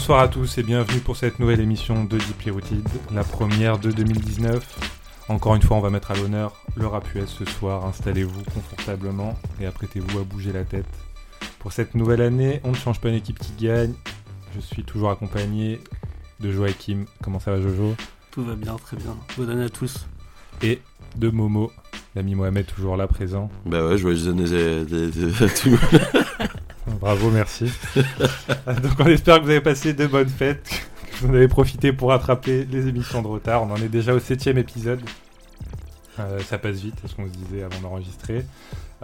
Bonsoir à tous et bienvenue pour cette nouvelle émission de Deeply Rooted, la première de 2019. Encore une fois, on va mettre à l'honneur le rap US ce soir. Installez-vous confortablement et apprêtez-vous à bouger la tête. Pour cette nouvelle année, on ne change pas une équipe qui gagne. Je suis toujours accompagné de Joachim. Comment ça va Jojo? Tout va bien, très bien. Bonne année à tous. Et de Momo, l'ami Mohamed toujours là présent. Bah ouais, je vois les à tout. Bravo, merci. Donc on espère que vous avez passé de bonnes fêtes, que vous en avez profité pour rattraper les émissions de retard. On en est déjà au septième épisode. Euh, ça passe vite, c'est ce qu'on se disait avant d'enregistrer.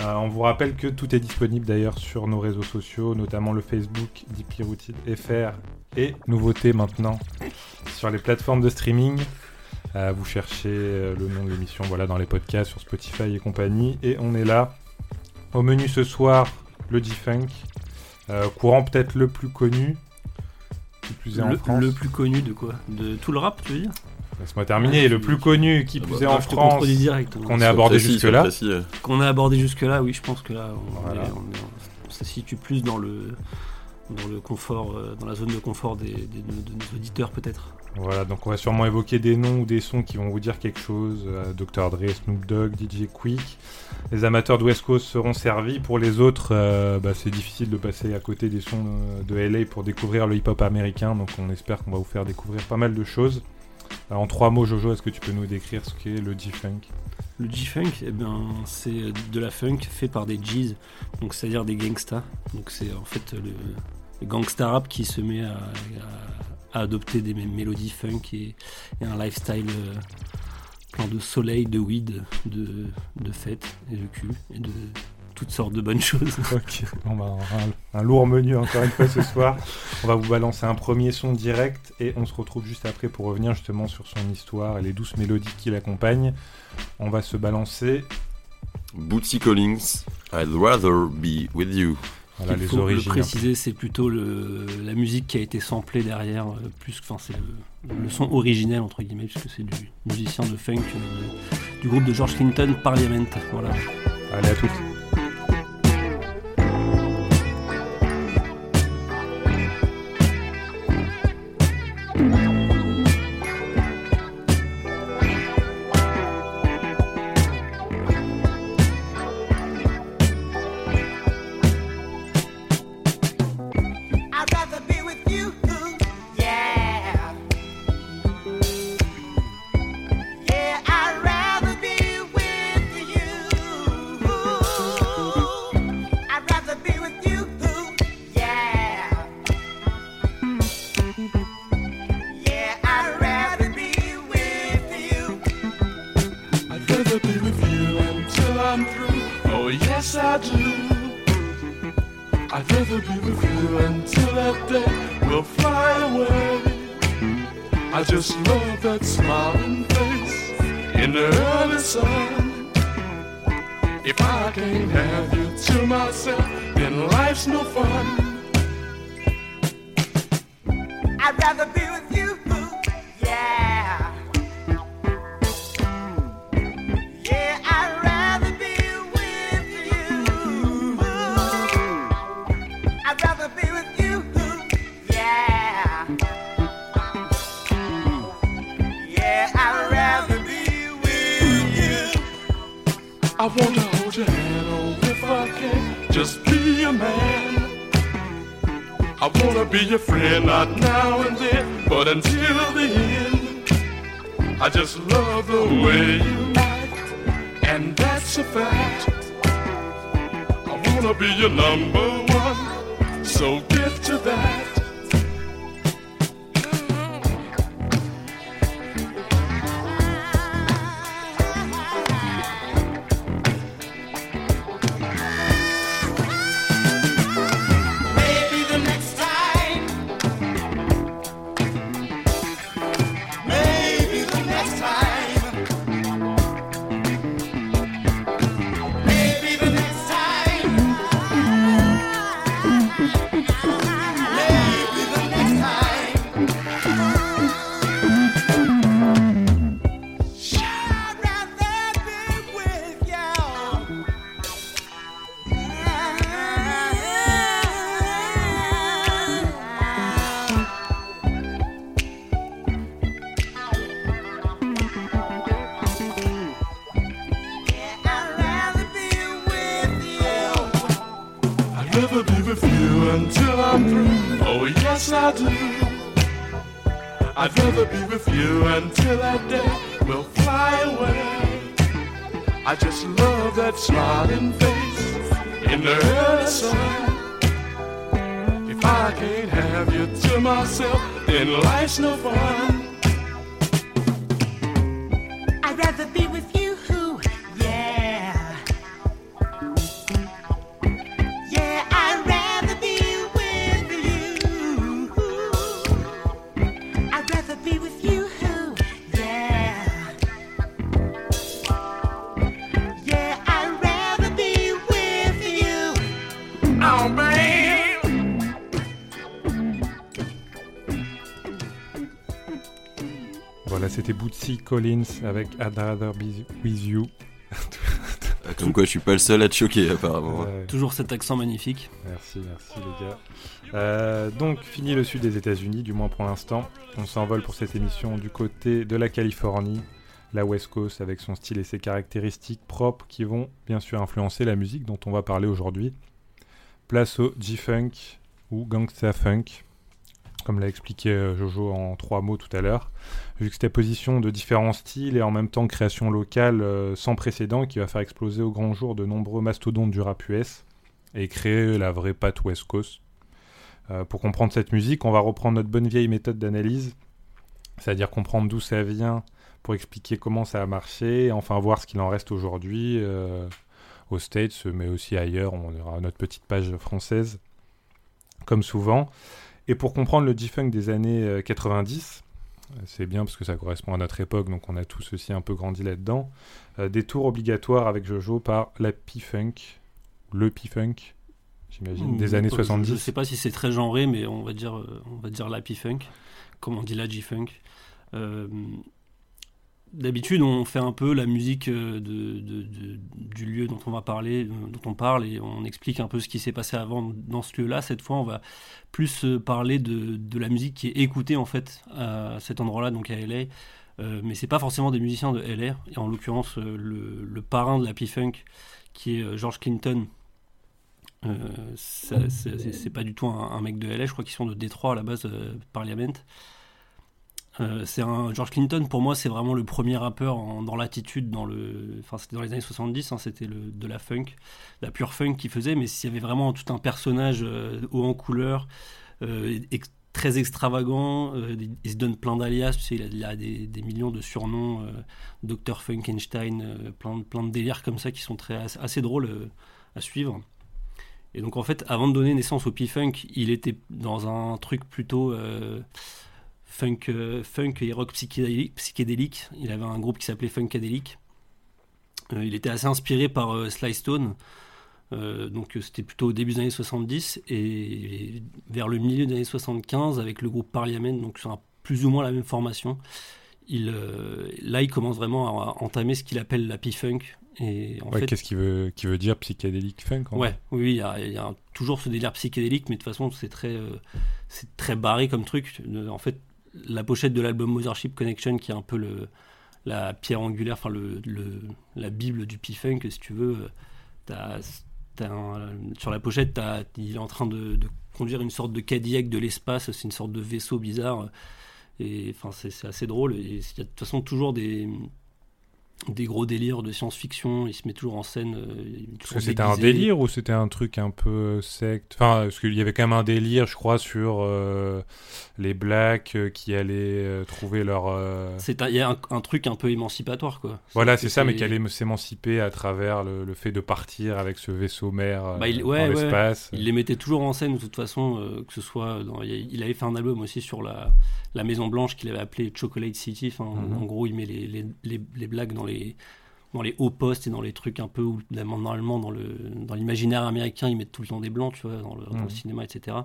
Euh, on vous rappelle que tout est disponible d'ailleurs sur nos réseaux sociaux, notamment le Facebook FR et nouveauté maintenant sur les plateformes de streaming. Euh, vous cherchez le nom de l'émission voilà, dans les podcasts sur Spotify et compagnie. Et on est là. Au menu ce soir, le G-Funk. Euh, courant peut-être le plus connu. Qui plus est en France. Le plus connu de quoi? De tout le rap, tu veux dire? Laisse-moi terminer. le plus connu qui plus est en France. Qu'on ait abordé jusque-là. Qu'on a abordé jusque-là, oui, je pense que là, on, se situe plus dans le, dans le confort, euh, dans la zone de confort des, de nos auditeurs peut-être. Voilà, donc on va sûrement évoquer des noms ou des sons qui vont vous dire quelque chose. Euh, Dr. Dre, Snoop Dogg, DJ Quick. Les amateurs de West Coast seront servis. Pour les autres, euh, bah, c'est difficile de passer à côté des sons euh, de LA pour découvrir le hip-hop américain. Donc on espère qu'on va vous faire découvrir pas mal de choses. en trois mots, Jojo, est-ce que tu peux nous décrire ce qu'est le G-Funk? Le G-Funk, eh ben, c'est de la funk fait par des G's, donc c'est-à-dire des gangsters. Donc c'est en fait le, le gangsta rap qui se met à adopter des mélodies funk et, un lifestyle euh, plein de soleil, de weed, de, de fête et de cul et de toutes sortes de bonnes choses. Bah, un, lourd menu encore une fois ce soir. On va vous balancer un premier son direct et on se retrouve juste après pour revenir justement sur son histoire et les douces mélodies qui l'accompagnent. On va se balancer. Bootsy Collins, I'd rather be with you. Voilà, Il faut le préciser, c'est plutôt le, la musique qui a été samplée derrière, euh, plus enfin c'est le, son originel entre guillemets, puisque c'est du musicien de funk euh, du groupe de George Clinton, Parliament. Voilà. Allez à toutes. life's no fun. I'd rather be with your friend, not now and then, but until the end. I just love the way you act, and that's a fact. I wanna be your number one, so. Day will fly away. I just love that smiling face in the early sun. If I can't have you to myself, then life's no fun. I'd rather be with you, Collins avec I'd Rather Be With You. Ah, Comme quoi, je suis pas le seul à te choquer, apparemment. Ouais. Toujours cet accent magnifique. Merci, merci les gars. Euh, donc, fini le sud des États-Unis, du moins pour l'instant. On s'envole pour cette émission du côté de la Californie, la West Coast, avec son style et ses caractéristiques propres qui vont bien sûr influencer la musique dont on va parler aujourd'hui. Place au G-Funk ou Gangsta Funk, comme l'a expliqué euh, Jojo en trois mots tout à l'heure. Juxtaposition de différents styles et en même temps création locale euh, sans précédent qui va faire exploser au grand jour de nombreux mastodontes du rap US et créer la vraie patte West Coast. Euh, pour comprendre cette musique, on va reprendre notre bonne vieille méthode d'analyse, c'est-à-dire comprendre d'où ça vient pour expliquer comment ça a marché, et enfin voir ce qu'il en reste aujourd'hui aux States, mais aussi ailleurs. On aura notre petite page française, comme souvent. Et pour comprendre le G-Funk des années euh, 90, euh, c'est bien parce que ça correspond à notre époque, donc on a tous aussi un peu grandi là-dedans. Euh, des tours obligatoires avec Jojo par la P-Funk, le P-Funk, j'imagine, des années je- 70. Je sais pas si c'est très genré, mais on va dire, euh, on va dire la P-Funk, comme on dit la G-Funk. Euh, D'habitude, on fait un peu la musique euh, de, du lieu dont on va parler, euh, dont on parle, et on explique un peu ce qui s'est passé avant dans ce lieu-là. Cette fois, on va plus euh, parler de, la musique qui est écoutée en fait à cet endroit-là, donc à LA. Euh, mais c'est pas forcément des musiciens de LA. Et en l'occurrence, le, parrain de la P-Funk, qui est George Clinton, euh, c'est pas du tout un, un mec de LA, je crois qu'ils sont de Détroit à la base, euh, Parliament. Euh, c'est un George Clinton pour moi c'est vraiment le premier rappeur dans l'attitude dans le enfin c'était dans les années 70 hein, c'était le de la funk la pure funk qu'il faisait mais s'il y avait vraiment tout un personnage euh, haut en couleur euh, très extravagant euh, il se donne plein d'alias il a, des, millions de surnoms Dr Funkenstein plein plein de délires comme ça qui sont très assez, drôles à suivre. Et donc en fait, avant de donner naissance au P-Funk, il était dans un truc plutôt funk, euh, funk et rock psychédélique. Il avait un groupe qui s'appelait Funkadelic. Euh, il était assez inspiré par euh, Sly Stone. Euh, donc c'était plutôt au début des années 70 et vers le milieu des années 75 avec le groupe Parliament, donc sur un- plus ou moins la même formation. Il, euh, là, il commence vraiment à, à entamer ce qu'il appelle la P-Funk. Et en Ouais, fait, Qu'est-ce qu'il veut, qui veut dire psychédélique funk en Ouais, oui, oui, il y a, il y a toujours ce délire psychédélique, mais de toute façon, c'est très, euh, c'est très barré comme truc. En fait, la pochette de l'album Mothership Connection, qui est un peu le, la pierre angulaire, enfin le, le- la bible du P-Funk, si tu veux, euh, t'as un- sur la pochette, t'as- il est en train de, conduire une sorte de Cadillac de l'espace, c'est une sorte de vaisseau bizarre. Et enfin, c'est assez drôle. Il y a de toute façon toujours des, des gros délires de science-fiction. Il se met toujours en scène. euh, Parce que c'était un délire ou c'était un truc un peu secte? Enfin, parce qu'il y avait quand même un délire, je crois, sur euh, les blacks euh, qui allaient euh, trouver leur. euh, C'est un- Il y a un, un truc un peu émancipatoire, quoi. Voilà, c'est ça, mais qui allait s'émanciper à travers le, le fait de partir avec ce vaisseau mère Bah, il- dans ouais, ouais. l'espace. Il les mettait toujours en scène, de toute façon, que ce soit. Dans, il avait fait un album aussi sur la, la Maison Blanche qu'il avait appelé Chocolate City. Enfin, Mhm. En gros, il met les, les, les, les blagues dans les, dans les hauts postes et dans les trucs un peu où, normalement, dans le dans l'imaginaire américain, ils mettent tout le temps des blancs, tu vois, dans le, dans Mhm. le cinéma, etc.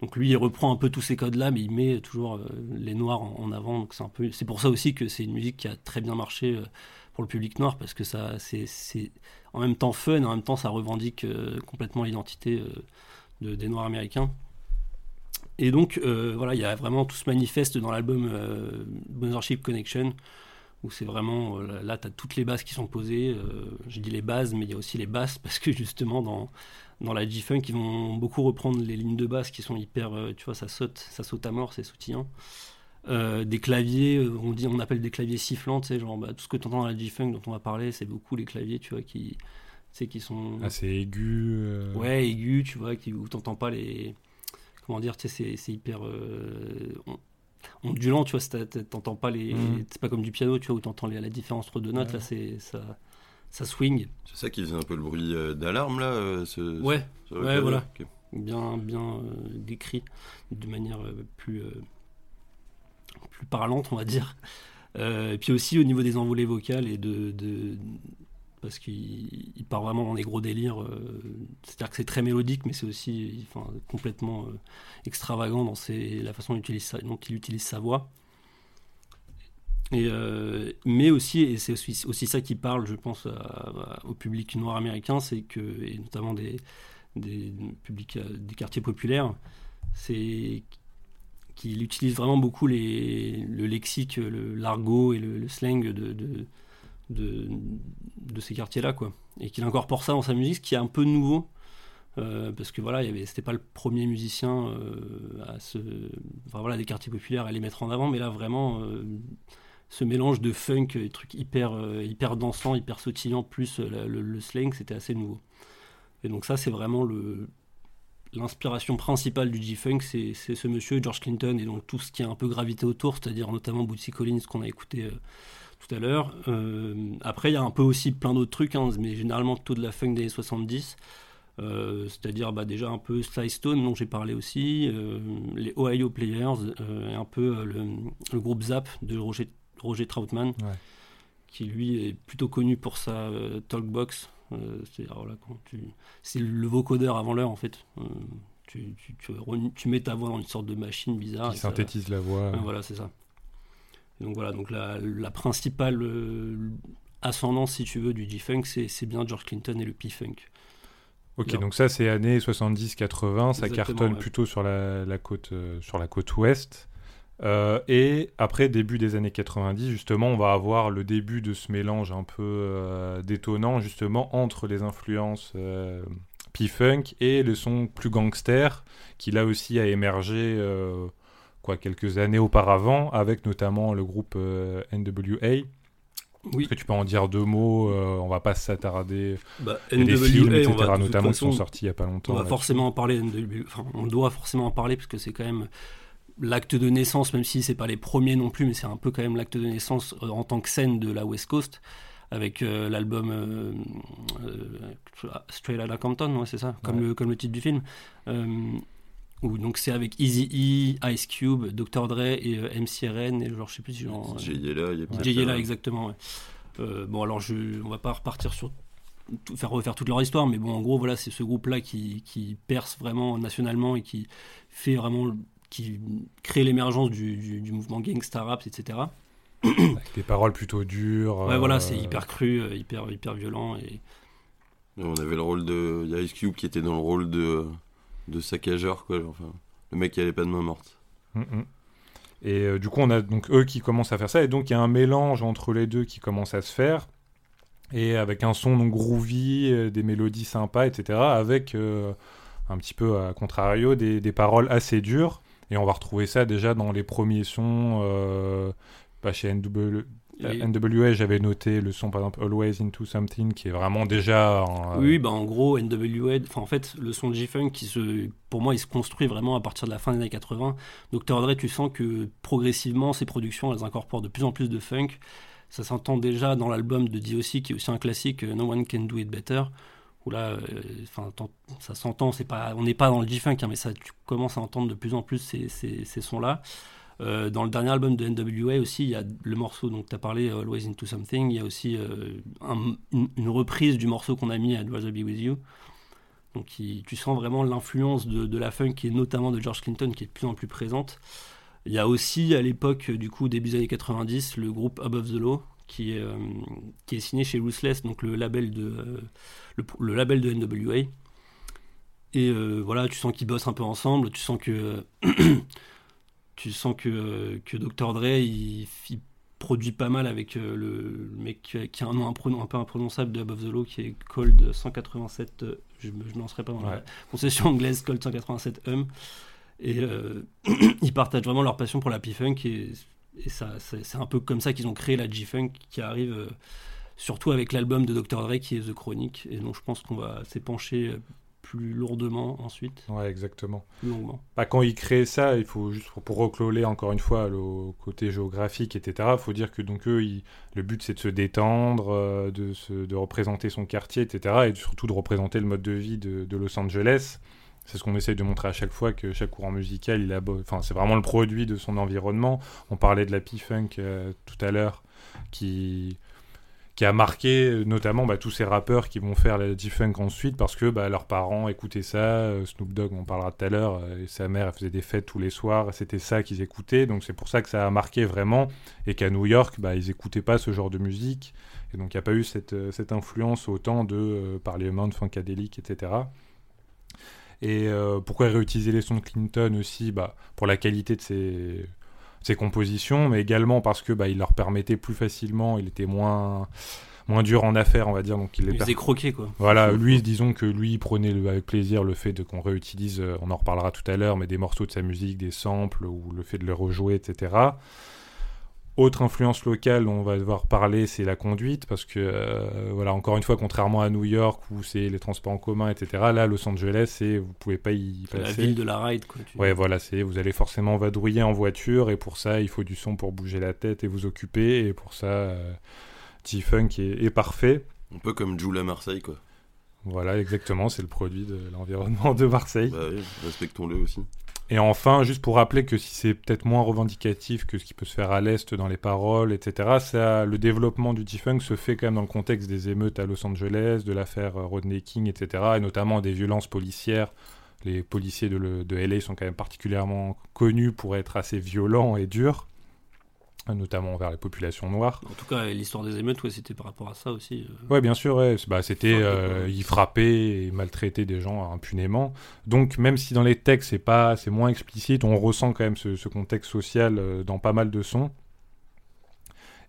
Donc lui, il reprend un peu tous ces codes-là, mais il met toujours euh, les noirs en, en avant. Donc c'est un peu. C'est pour ça aussi que c'est une musique qui a très bien marché. euh, pour le public noir parce que ça c'est c'est en même temps fun et en même temps ça revendique euh, complètement l'identité euh, de- des noirs américains et donc euh, voilà il y a vraiment tout ce manifeste dans l'album euh, Mothership Connection où c'est vraiment, euh, là, tu as toutes les bases qui sont posées. euh, J'ai dit les bases, mais il y a aussi les basses, parce que justement, dans, dans la G-Funk, ils vont beaucoup reprendre les lignes de basse qui sont hyper, tu vois, ça saute, ça saute à mort, c'est sautillant. Des claviers, on dit, on appelle des claviers sifflants, tu sais, genre bah, tout ce que tu entends dans la G-Funk dont on va parler, c'est beaucoup les claviers, tu vois, qui, tu qui sont Assez aigu. euh, ouais aigus, tu vois, qui, où t'entends pas les, comment dire, tu sais, c'est- c'est hyper euh, on- ondulant, tu vois, t'entends pas les, Mhm. c'est pas comme du piano, tu vois, où t'entends les- la différence entre deux notes, Ouais. là, c'est ça, ça swing, C'est ça qui faisait un peu le bruit euh, d'alarme là euh, ce- ouais, ce- ce ouais, voilà. Bien, bien euh, décrit de manière euh, plus, euh, plus parlante, on va dire. Euh, et puis aussi au niveau des envolées vocales et de, de- parce qu'il il part vraiment dans des gros délires. euh, C'est-à-dire que c'est très mélodique, mais c'est aussi complètement euh, extravagant dans la façon dont il utilise sa, voix. Euh, mais aussi, et c'est aussi, ça qui parle, je pense, au public noir américain, que, et notamment des, publics, des quartiers populaires, c'est qu'il utilise vraiment beaucoup le lexique, le- l'argot et le, slang de, de, ces quartiers-là, quoi. Et qu'il incorpore ça dans sa musique, ce qui est un peu nouveau. euh, parce que voilà, c'était pas le premier musicien euh, à voilà, des quartiers populaires à les mettre en avant, mais là vraiment, euh, ce mélange de funk, et trucs hyper, hyper dansants, hyper sautillants, plus le, slang, c'était assez nouveau. Et donc ça, c'est vraiment l'inspiration principale du G-Funk, c'est ce monsieur, George Clinton, et donc tout ce qui a un peu gravité autour, c'est-à-dire notamment Bootsy Collins qu'on a écouté tout à l'heure. Euh, après, il y a un peu aussi plein d'autres trucs, hein, mais généralement plutôt de la funk des années 70. euh, c'est-à-dire bah, déjà un peu Sly Stone dont j'ai parlé aussi, euh, les Ohio Players, euh, et un peu le, le groupe Zap de Roger, Roger Troutman, Ouais. qui lui est plutôt connu pour sa talkbox. Voilà, c'est le vocodeur avant l'heure en fait. Tu, tu, tu, tu mets ta voix dans une sorte de machine bizarre. qui ça- synthétise la voix. Voilà, c'est ça. Donc voilà, donc la, la principale euh, ascendance, si tu veux, du G-Funk, c'est bien George Clinton et le P-Funk. Ok, Là. donc ça c'est années 70-80, ça cartonne ouais. plutôt sur la, la côte, euh, sur la côte ouest. Euh, et après, début des années 90, justement, on va avoir le début de ce mélange un peu euh, détonnant, justement, entre les influences P-Funk et le son plus gangster, qui là aussi a émergé quoi, quelques années auparavant, avec notamment le groupe euh, NWA. Oui, Est-ce que tu peux en dire deux mots euh, On va pas s'attarder. bah, Il y a des films, NWA, etc., va, notamment qui sont sortis il y a pas longtemps. on va forcément en parler. NWA, enfin, on doit forcément en parler parce que c'est quand même l'acte de naissance, même si c'est pas les premiers non plus, mais c'est un peu quand même l'acte de naissance euh, en tant que scène de la West Coast, avec euh, l'album euh, euh, Straight Outta Compton, ouais, c'est ça, comme, Ouais. le, comme le titre du film. Euh, où donc c'est avec Easy E, Ice Cube, Dr Dre et euh, MCRN et genre je sais plus si genre Jay Yella, il y a peut-être, Jay Yella, euh, exactement. ouais. Euh, bon, alors je, on va pas repartir sur tout- faire refaire toute leur histoire, mais bon, en gros, voilà, c'est ce groupe-là qui, qui perce vraiment nationalement et qui fait vraiment, qui crée l'émergence du, du, du mouvement gangsta rap, etc. Avec des paroles plutôt dures. Ouais, euh, voilà, c'est hyper cru, euh, hyper, hyper violent et On avait le rôle de. Il y a Ice Cube qui était dans le rôle de, de saccageur, quoi. Enfin, le mec qui avait pas de main morte. Mm, mm. Et euh, du coup, on a donc eux qui commencent à faire ça, et donc il y a un mélange entre les deux qui commence à se faire, et avec un son donc groovy, euh, des mélodies sympas, etc., avec euh, un petit peu à contrario des, des paroles assez dures, et on va retrouver ça déjà dans les premiers sons. Bah, chez NW, Et- NWA, j'avais noté le son par exemple Always Into Something, qui est vraiment déjà. un- Oui, bah en gros, NWA, enfin en fait, le son de G-Funk, qui se, pour moi, il se construit vraiment à partir de la fin des années 80. Dr. Dre, tu sens que progressivement, ses productions, elles incorporent de plus en plus de funk. Ça s'entend déjà dans l'album de DOC, qui est aussi un classique, euh, No One Can Do It Better, où là, euh, enfin, ça s'entend, c'est pas, on n'est pas dans le G-Funk, hein, mais ça, tu commences à entendre de plus en plus ces, ces, ces sons-là. Euh, dans le dernier album de NWA aussi, il y a le morceau dont tu as parlé, Always Into Something. Il y a aussi euh, un- une, reprise du morceau qu'on a mis à I'd Rather Be With You. Donc tu sens vraiment l'influence de, de la funk et notamment de George Clinton qui est de plus en plus présente. Il y a aussi à l'époque, du coup, début des années 90, le groupe Above the Law qui est, euh, signé chez Ruthless, donc le label de, euh, le, label de NWA. Et euh, voilà, tu sens qu'ils bossent un peu ensemble, tu sens que tu sens que, que Dr. Dre, il, il produit pas mal avec euh, le, le mec qui a, qui a un nom un peu imprononçable de Above the Law qui est Cold 187. euh, je me lancerai pas dans la Ouais. concession anglaise Cold 187 Hum. Et euh, ils partagent vraiment leur passion pour la P-Funk et, et ça, c'est c'est un peu comme ça qu'ils ont créé la G-Funk qui arrive euh, surtout avec l'album de Dr. Dre qui est The Chronic et dont je pense qu'on va s'épancher plus lourdement ensuite, Ouais, exactement. longuement. Bah, quand ils créent ça, il faut juste pour, pour recloler encore une fois le côté géographique, etc. Il faut dire que donc eux, ils- le but c'est de se détendre, euh, de, se, de représenter son quartier, etc. Et surtout de représenter le mode de vie de, de Los Angeles. C'est ce qu'on essaye de montrer à chaque fois que chaque courant musical, il a, enfin c'est vraiment le produit de son environnement. On parlait de la P-Funk euh, tout à l'heure, qui qui a marqué euh, notamment bah, tous ces rappeurs qui vont faire la G-Funk ensuite parce que bah, leurs parents écoutaient ça. euh, Snoop Dogg, on parlera tout à l'heure, euh, et sa mère faisait des fêtes tous les soirs, c'était ça qu'ils écoutaient. Donc c'est pour ça que ça a marqué vraiment et qu'à New York, bah, ils écoutaient pas ce genre de musique. Et donc il n'y a pas eu cette, influence autant de euh, Parliament, Funkadelic, etc. Et pourquoi réutiliser les sons de Clinton aussi? Bah, Pour la qualité de ses, ses compositions, mais également parce que bah, il leur permettait plus facilement, il était moins, moins dur en affaires, on va dire. Donc il les faisaient croquer quoi. voilà, lui, disons que lui, il prenait le- avec plaisir le fait de qu'on réutilise, euh, on en reparlera tout à l'heure, mais des morceaux de sa musique, des samples, ou le fait de les rejouer, etc. Autre influence locale dont on va devoir parler, c'est la conduite, parce que, euh, voilà, encore une fois, contrairement à New York, où c'est les transports en commun, etc., là, Los Angeles, c'est, vous pouvez pas y C'est la passer. ville de la ride quoi. tu- Ouais, voilà, c'est vous allez forcément vadrouiller en voiture et pour ça, il faut du son pour bouger la tête et vous occuper et pour ça, euh, G-Funk est, est parfait. Un peu comme Joule à Marseille, quoi. Voilà, exactement, c'est le produit de l'environnement de Marseille. Bah oui, respectons-le aussi. Et enfin, juste pour rappeler que si c'est peut-être moins revendicatif que ce qui peut se faire à l'Est dans les paroles, etc., ça, le développement du G-Funk se fait quand même dans le contexte des émeutes à Los Angeles, de l'affaire euh, Rodney King, etc., et notamment des violences policières. Les policiers de, de LA sont quand même particulièrement connus pour être assez violents et durs, notamment envers les populations noires. En tout cas, l'histoire des émeutes, ouais, c'était par rapport à ça aussi. euh. Ouais, bien sûr, ouais. Bah, c'était, euh, ils frappaient et maltraitaient des gens impunément. Donc, même si dans les textes c'est pas, c'est moins explicite, on ressent quand même ce, ce contexte social euh, dans pas mal de sons.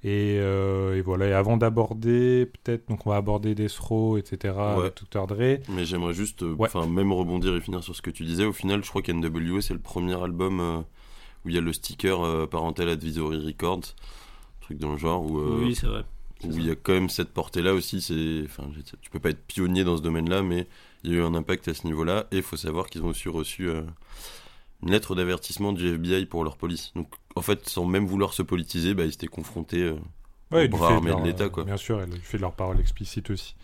Et, euh, et voilà. Et avant d'aborder, peut-être, donc on va aborder Death Row, etc. Ouais. Dre. Mais j'aimerais juste, euh, Ouais. enfin, même rebondir et finir sur ce que tu disais. Au final, je crois qu'NWA, c'est le premier album euh, où il y a le sticker euh, Parental Advisory Records, truc dans le genre, où, euh, Oui, c'est vrai. où il y a quand même cette portée-là aussi. C'est, enfin, tu peux pas être pionnier dans ce domaine-là, mais il y a eu un impact à ce niveau-là. Et il faut savoir qu'ils ont aussi reçu euh, une lettre d'avertissement du FBI pour leur police. Donc, en fait, sans même vouloir se politiser, bah, ils étaient confrontés. euh, Ouais, Au bras armé de l'État, quoi. Bien sûr, et du fait de leur parole explicite aussi.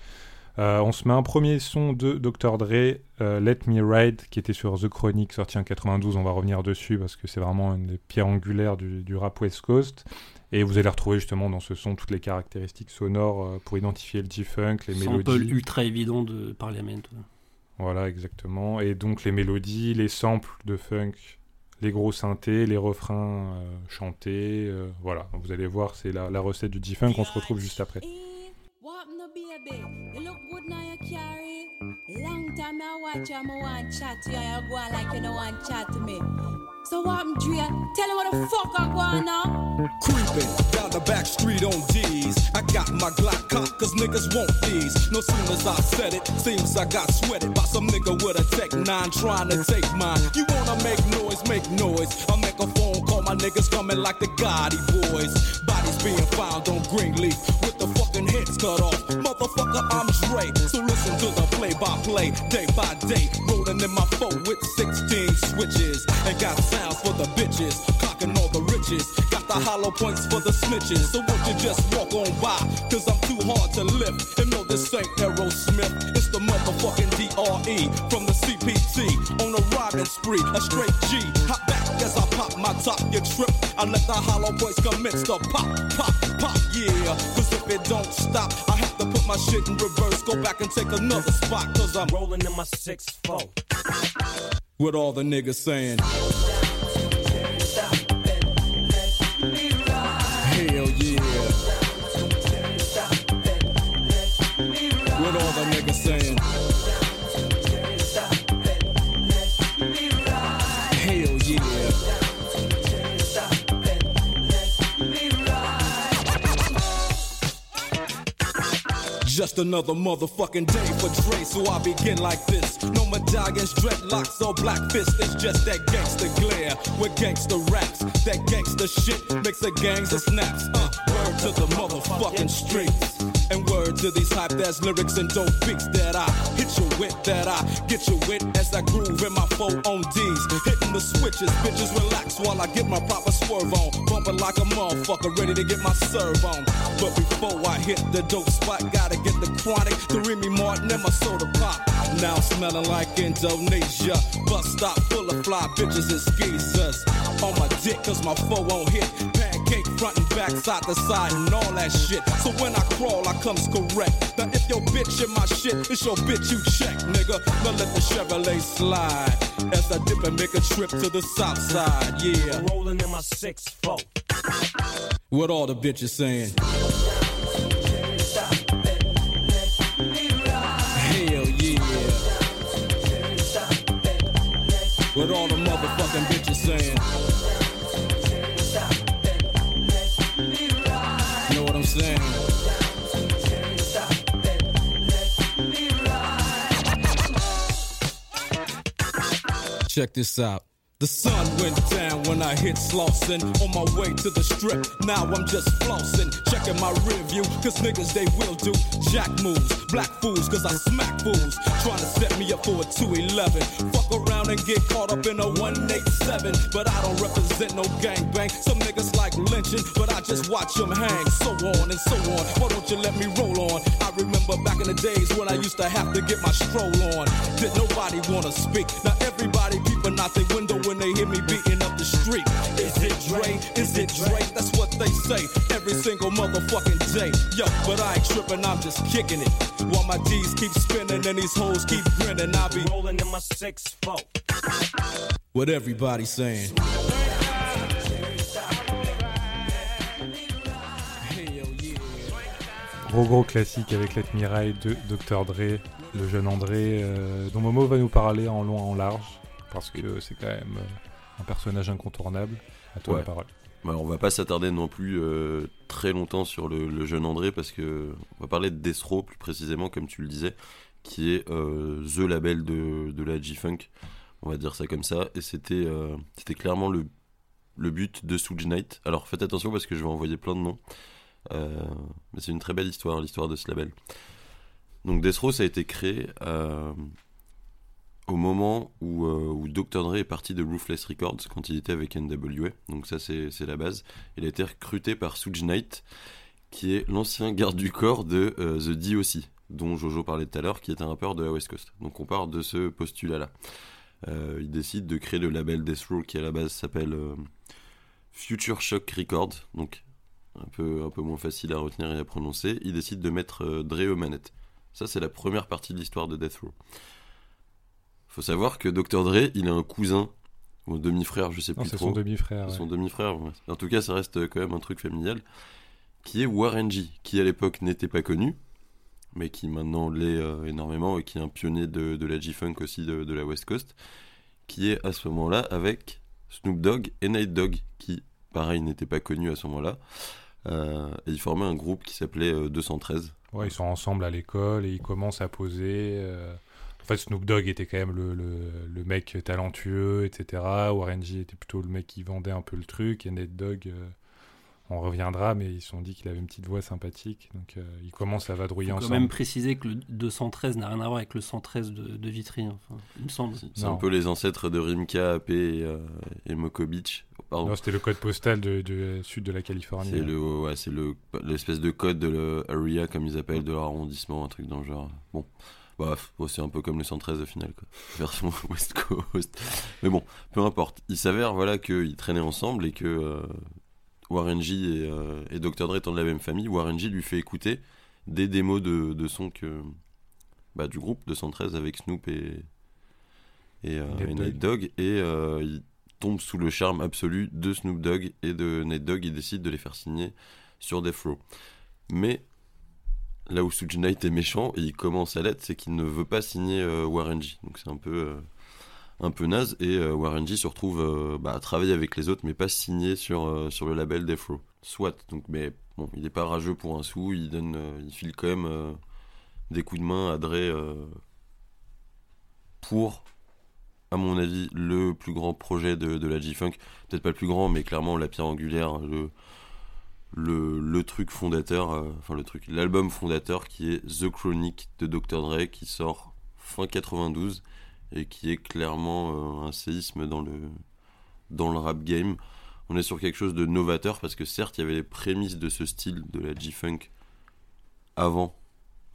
Euh, on se met un premier son de Dr. Dre, euh, Let Me Ride, qui était sur The Chronic, sorti en 92. On va revenir dessus parce que c'est vraiment une des pierres angulaires du, du rap West Coast. Et vous allez retrouver justement dans ce son toutes les caractéristiques sonores euh, pour identifier le G-Funk, les Sample mélodies. ultra évident de Parliament. Voilà, exactement. Et donc les mélodies, les samples de funk, les gros synthés, les refrains euh, chantés. euh, voilà, vous allez voir, c'est la, la recette du G-Funk. On se retrouve juste après. I watch you, I want chat to you. You go on like you chat to me. So what I'm Dre? Tell what the fuck I go on. Creeping down the back street on D's. I got my Glock cock, cause niggas want these. No sooner as I said it, seems I got sweated by some nigga with a Tech 9 trying to take mine. You wanna make noise, make noise. I make a phone call, my niggas coming like the Gotti boys. Bodies being found on Greenleaf heads cut off. Motherfucker, I'm Dre. So listen to the play by play, day by day. Rolling in my phone with 16 switches. And got sounds for the bitches, clocking all the riches. Got the hollow points for the snitches. So won't you just walk on by? Cause I'm too hard to lift. And no, this ain't Aerosmith. It's the motherfucking DRE from the CPT. On a riding spree, a straight G. Hop back as I pop my top, you trip. I let the hollow voice commence to pop, pop, pop, yeah. Cause if it don't stop, I have to put my shit in reverse. Go back and take another spot. Cause I'm rolling in my 6-4. With all the niggas saying. Just another motherfucking day for Dre, so I begin like this. No medallions, dreadlocks, or black fists. It's just that gangster glare with gangster raps. That gangster shit makes the gangs of snaps. Uh, word to the motherfucking streets. And word to these hype ass lyrics and dope beats that I hit you with, that I get you with as I groove in my four on D's. Hitting the switches, bitches relax while I get my proper swerve on. Bumping like a motherfucker, ready to get my serve on. But before I hit the dope spot, gotta get the chronic, the Remy Martin and my soda pop. Now smelling like Indonesia. Bus stop full of fly bitches and skeezers. On my dick, cause my foe won't hit. Front and back, side to side, and all that shit. So when I crawl, I comes correct. Now if your bitch in my shit, it's your bitch you check, nigga. Now let the Chevrolet slide. As I dip and make a trip to the south side, yeah. Rolling in my six four. What all the bitches saying? Hell yeah. What all the motherfucking bitches saying? Check this out. The sun went down when I hit Slauson on my way to the strip. Now I'm just flossing, checking my rear view, cause niggas they will do jack moves, black fools, cause I smack fools, trying to set me up for a 211. Fuck around and get caught up in a 187, but I don't represent no gangbang. Some niggas like lynching, but I just watch them hang, so on and so on. Why don't you let me roll on? I remember back in the days when I used to have to get my stroll on. Did nobody wanna speak? Now everybody peeping street. Is it Dre? Is it Dre? That's what they say every single motherfucking day. Yo, but I ain't tripping, I'm just kicking it. While my D's keep spinning and these hoes keep grinning, I'll be Rolling in my six four. what everybody saying. Gros gros classique avec l'Admirail de Dr. Dre, le jeune André, euh, dont Momo va nous parler en long et en large, parce que c'est quand même euh, un personnage incontournable. À toi Ouais. la parole. Bah, on va pas s'attarder non plus euh, très longtemps sur le, le jeune André parce que on va parler de Destro plus précisément comme tu le disais qui est euh, the label de, de la G-Funk on va dire ça comme ça et c'était euh, c'était clairement le, le but de Suge Knight alors faites attention parce que je vais envoyer plein de noms Euh, mais c'est une très belle histoire l'histoire de ce label donc Destro ça a été créé au moment où, euh, Dr. Dre est parti de Ruthless Records quand il était avec NWA. Donc ça c'est la base. Il a été recruté par Suge Knight, qui est l'ancien garde du corps de euh, The DOC, dont Jojo parlait tout à l'heure, qui est un rappeur de la West Coast. Donc on part de ce postulat-là. Euh, il décide de créer le label Death Row qui à la base s'appelle Future Shock Records. Donc un peu, un peu moins facile à retenir et à prononcer. Il décide de mettre Dre aux manettes. Ça c'est la première partie de l'histoire de Death Row. Faut savoir que Dr. Dre, il a un cousin, ou un demi-frère, je sais Non, plus c'est trop. son demi-frère. C'est ouais. Son demi-frère, ouais. En tout cas, ça reste quand même un truc familial. Qui est Warren G, qui à l'époque n'était pas connu, mais qui maintenant l'est euh, énormément et qui est un pionnier de, de la G-Funk aussi de, de la West Coast. Qui est à ce moment-là avec Snoop Dogg et Nate Dogg, qui, pareil, n'étaient pas connus à ce moment-là. Euh, et ils formaient un groupe qui s'appelait euh, 213. Ouais, ils sont ensemble à l'école et ils commencent à poser. Euh, En fait, Snoop Dogg était quand même le, le, le mec talentueux, etc. Warren G était plutôt le mec qui vendait un peu le truc. Et Nate Dogg, euh, on reviendra, mais ils se sont dit qu'il avait une petite voix sympathique. Donc, euh, ils commencent à vadrouiller Faut quand ensemble. même préciser que le 213 n'a rien à voir avec le 113 de, de Vitry, hein. enfin, il me semble. C'est un peu les ancêtres de Rimka, AP et, euh, et Moko Beach. Pardon. Non, c'était le code postal de, de sud de la Californie. C'est le, ouais, c'est le, l'espèce de code de l'area, comme ils appellent, de leur arrondissement, un truc dans le genre. Bon, bon, c'est un peu comme le 113 au final, quoi. Version West Coast. Mais bon, peu importe. Il s'avère, voilà, qu'ils traînaient ensemble et que euh, Warren G et, euh, et Dr. Dre étant de la même famille, Warren G lui fait écouter des démos de, de sons que, bah, du groupe 213 avec Snoop et, et, euh, Nate et Nate Dogg. Et euh, il tombe sous le charme absolu de Snoop Dogg et de Nate Dogg. Il décide de les faire signer sur Death Row. Mais là où Knight est méchant et il commence à l'être, c'est qu'il ne veut pas signer euh, Warren G. Donc c'est un peu, euh, un peu naze. Et euh, se retrouve euh, bah, à travailler avec les autres, mais pas signé sur, euh, sur le label Death Row. Soit. Donc, mais bon, il est pas rageux pour un sou. Il donne, il file quand même des coups de main à Dre pour, à mon avis, le plus grand projet de, de la G-Funk. Peut-être pas le plus grand, mais clairement la pierre angulaire, le, le, le truc fondateur, euh, enfin le truc, l'album fondateur qui est The Chronic de Dr. Dre qui sort fin 92 et qui est clairement euh, un séisme dans le, dans le rap game. On est sur quelque chose de novateur parce que certes il y avait les prémices de ce style de la G-Funk avant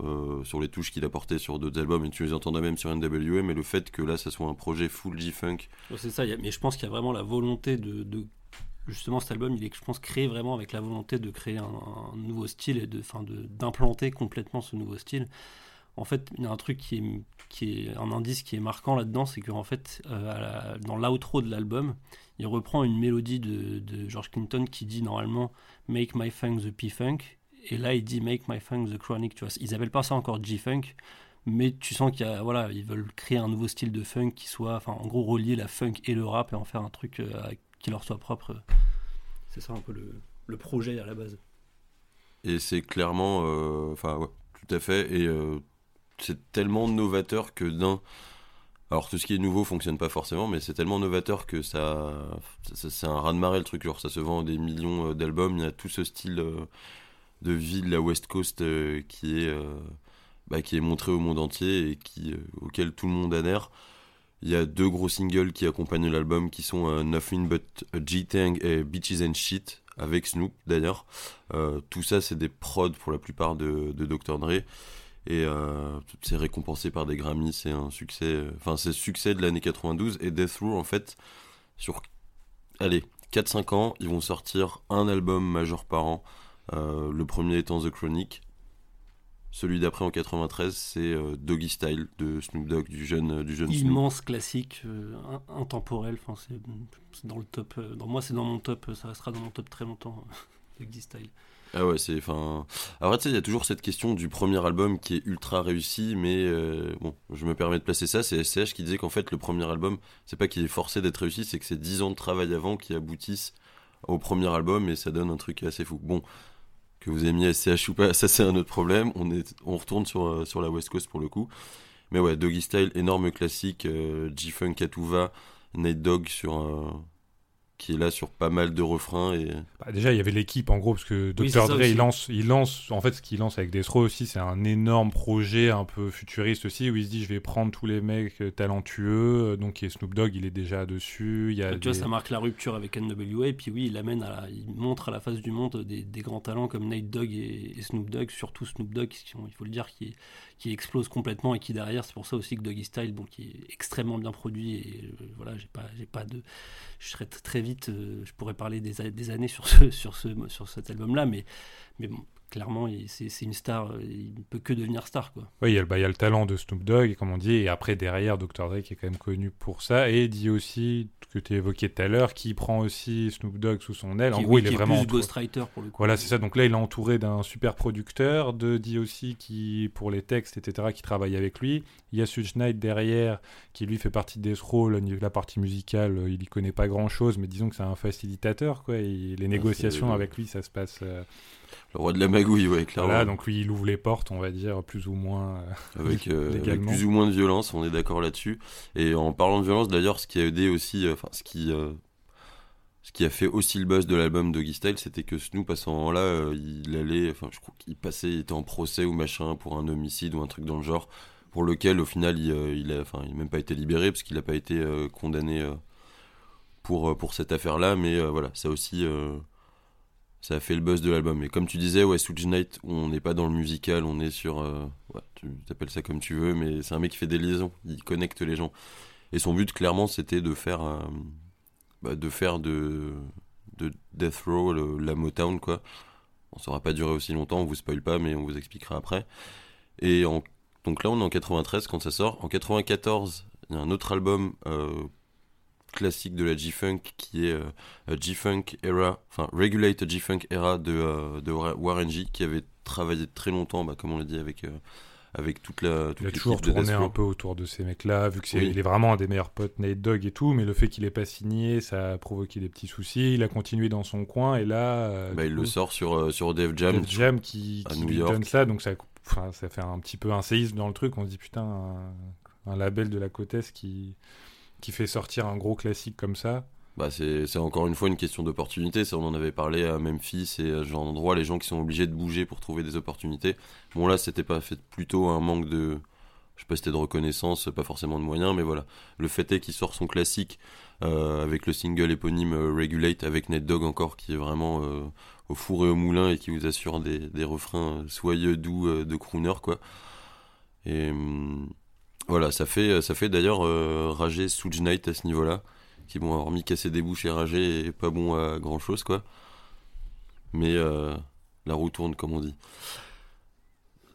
euh, sur les touches qu'il apportait sur d'autres albums et tu les entendais même sur NWA mais le fait que là ça soit un projet full G-Funk C'est ça, mais je pense qu'il y a vraiment la volonté de- justement cet album, il est, je pense, créé vraiment avec la volonté de créer un, nouveau style et de, enfin, d'implanter complètement ce nouveau style. En fait, il y a un truc qui est, qui est un indice qui est marquant là-dedans, c'est qu'en fait, euh, dans l'outro de l'album, il reprend une mélodie de, George Clinton qui dit normalement Make my funk the P-Funk, et là il dit Make my funk the Chronic. Tu vois, ils appellent pas ça encore G-Funk, mais tu sens qu'il voilà ils veulent créer un nouveau style de funk qui soit enfin en gros relier la funk et le rap et en faire un truc euh, qui leur soit propre c'est ça un peu le, projet à la base Et c'est clairement, euh, enfin, tout à fait. Et euh, c'est tellement novateur que d'un, alors tout ce qui est nouveau fonctionne pas forcément, mais c'est tellement novateur que ça, c'est un raz de marée le truc. Genre, ça se vend des millions euh, d'albums. Il y a tout ce style euh, de vie de la West Coast euh, qui est, euh, bah, qui est montré au monde entier et qui, euh, auquel tout le monde adhère. Il y a deux gros singles qui accompagnent l'album qui sont euh, Nothing But G-Tang et Bitches and Shit avec Snoop d'ailleurs. Euh, tout ça, c'est des prods pour la plupart de, Dr. Dre. Et euh, c'est récompensé par des Grammys. C'est un succès. Enfin, c'est succès de l'année 92. Et Death Row, en fait, sur. Allez, 4-5 ans, ils vont sortir un album majeur par an. Le premier étant The Chronic. Celui d'après en 93, c'est euh, Doggy Style de Snoop Dogg, du jeune, du jeune Snoop. immense classique euh, in- intemporel enfin c'est dans le top euh, dans moi c'est dans mon top euh, ça restera dans mon top très longtemps euh, de Style Ah ouais, c'est. Enfin. Après, tu sais, il y a toujours cette question du premier album qui est ultra réussi, mais euh, bon, je me permets de placer ça. C'est SCH qui disait qu'en fait, le premier album, c'est pas qu'il est forcé d'être réussi, c'est que c'est 10 ans de travail avant qui aboutissent au premier album et ça donne un truc assez fou. Bon, que vous aimiez SCH ou pas, ça c'est un autre problème. On, est, on retourne sur, euh, sur la West Coast pour le coup. Mais ouais, Doggy Style, énorme classique. euh, G-Funk à. Nate Dogg sur. Qui est là sur pas mal de refrains et. Bah, déjà, il y avait l'équipe en gros, parce que Dr. Dre, il lance, il lance, en fait, ce qu'il lance avec Death Row aussi, c'est un énorme projet un peu futuriste aussi, où il se dit, je vais prendre tous les mecs talentueux, donc il y a Snoop Dogg, il est déjà dessus, il y a tu vois ça marque la rupture avec NWA et puis oui il amène à la- il montre à la face du monde des, des grands talents comme Nate Dogg et, et Snoop Dogg surtout Snoop Dogg qui sont- il faut le dire qui, qui explose complètement et qui derrière c'est pour ça aussi que Doggy Style bon qui est extrêmement bien produit et euh, voilà j'ai pas j'ai pas de je serais très vite euh, je pourrais parler des, années sur ce sur ce sur cet album là mais mais bon clairement il- c'est c'est une star euh, il ne peut que devenir star quoi Oui, il y, a le- bah, il y a le talent de Snoop Dogg, comme on dit, et après, derrière, Dr. Dre qui est quand même connu pour ça, et dit aussi, que tu évoquais tout à l'heure, qui prend aussi Snoop Dogg sous son aile. En gros, oui, il est qui vraiment. plus entouré- ghostwriter pour le coup Voilà, c'est ça. Donc là, il est entouré d'un super producteur, de DOC qui, pour les textes, etc., qui travaille avec lui. Il y a Suge Knight derrière, qui lui fait partie de Death Row. Le niveau- La partie musicale, euh, il y connaît pas grand chose, mais disons que c'est un facilitateur, quoi. Et les négociations avec lui, ça se passe. euh, Le roi de la magouille, ouais, clairement. voilà, donc lui, il ouvre les portes, on va dire, plus ou moins. euh, avec, euh, avec plus ou moins de violence, on est d'accord là-dessus. Et en parlant de violence, d'ailleurs, ce qui a aidé aussi, euh, enfin, ce qui, ce qui a fait aussi le buzz de l'album Doggy Style, c'était que Snoop, à ce moment-là, il allait, enfin, je crois qu'il passait, il était en procès ou machin pour un homicide ou un truc dans le genre, pour lequel, au final, il, il a, enfin, il a même pas été libéré parce qu'il n'a pas été condamné pour, pour cette affaire-là, mais voilà, ça aussi. Ça a fait le buzz de l'album. Et comme tu disais, ouais, Suge Knight, on n'est pas dans le musical, on est sur. euh, tu t'appelles ça comme tu veux, mais c'est un mec qui fait des liaisons, il connecte les gens. Et son but, clairement, c'était de faire. euh, bah, de faire de, de Death Row la Motown, quoi. On ça aura pas duré aussi longtemps, on vous spoil pas, mais on vous expliquera après. Et donc là, on est en 93 quand ça sort. En 94, il y a un autre album euh, classique de la G-Funk qui est euh, euh, G-Funk Era, enfin Regulate G-Funk Era de, euh, de Wa- Warren G qui avait travaillé très longtemps, bah, comme on l'a dit, avec, avec toute la. toute Il a toujours tourné un peu autour de ces mecs-là, vu que c'est Oui. il est vraiment un des meilleurs potes Nate Dogg et tout, mais le fait qu'il ait pas signé, ça a provoqué des petits soucis. Il a continué dans son coin et là, Bah, il coup, le sort sur, sur Def Jam. Def Jam qui, qui New lui York. donne ça, donc ça fait un petit peu un séisme dans le truc. On se dit putain, un, un label de la côte Est qui, qui fait sortir un gros classique comme ça. Bah c'est encore une fois une question d'opportunité. On en avait parlé à Memphis et à ce genre d'endroit, les gens qui sont obligés de bouger pour trouver des opportunités. Bon là, c'était pas fait plutôt un manque de, je sais pas c'était de reconnaissance, pas forcément de moyens, mais voilà. Le fait est qu'il sort son classique euh, avec le single éponyme euh, Regulate avec Ned Dogg encore, qui est vraiment euh, au four et au moulin et qui vous assure des, des refrains soyeux, doux de crooner quoi. Et hum, voilà, ça fait ça fait d'ailleurs euh, rager Suge Knight à ce niveau-là qui bon hormis casser des bouches et rager pas bon à grand chose quoi. Mais euh, la roue tourne comme on dit.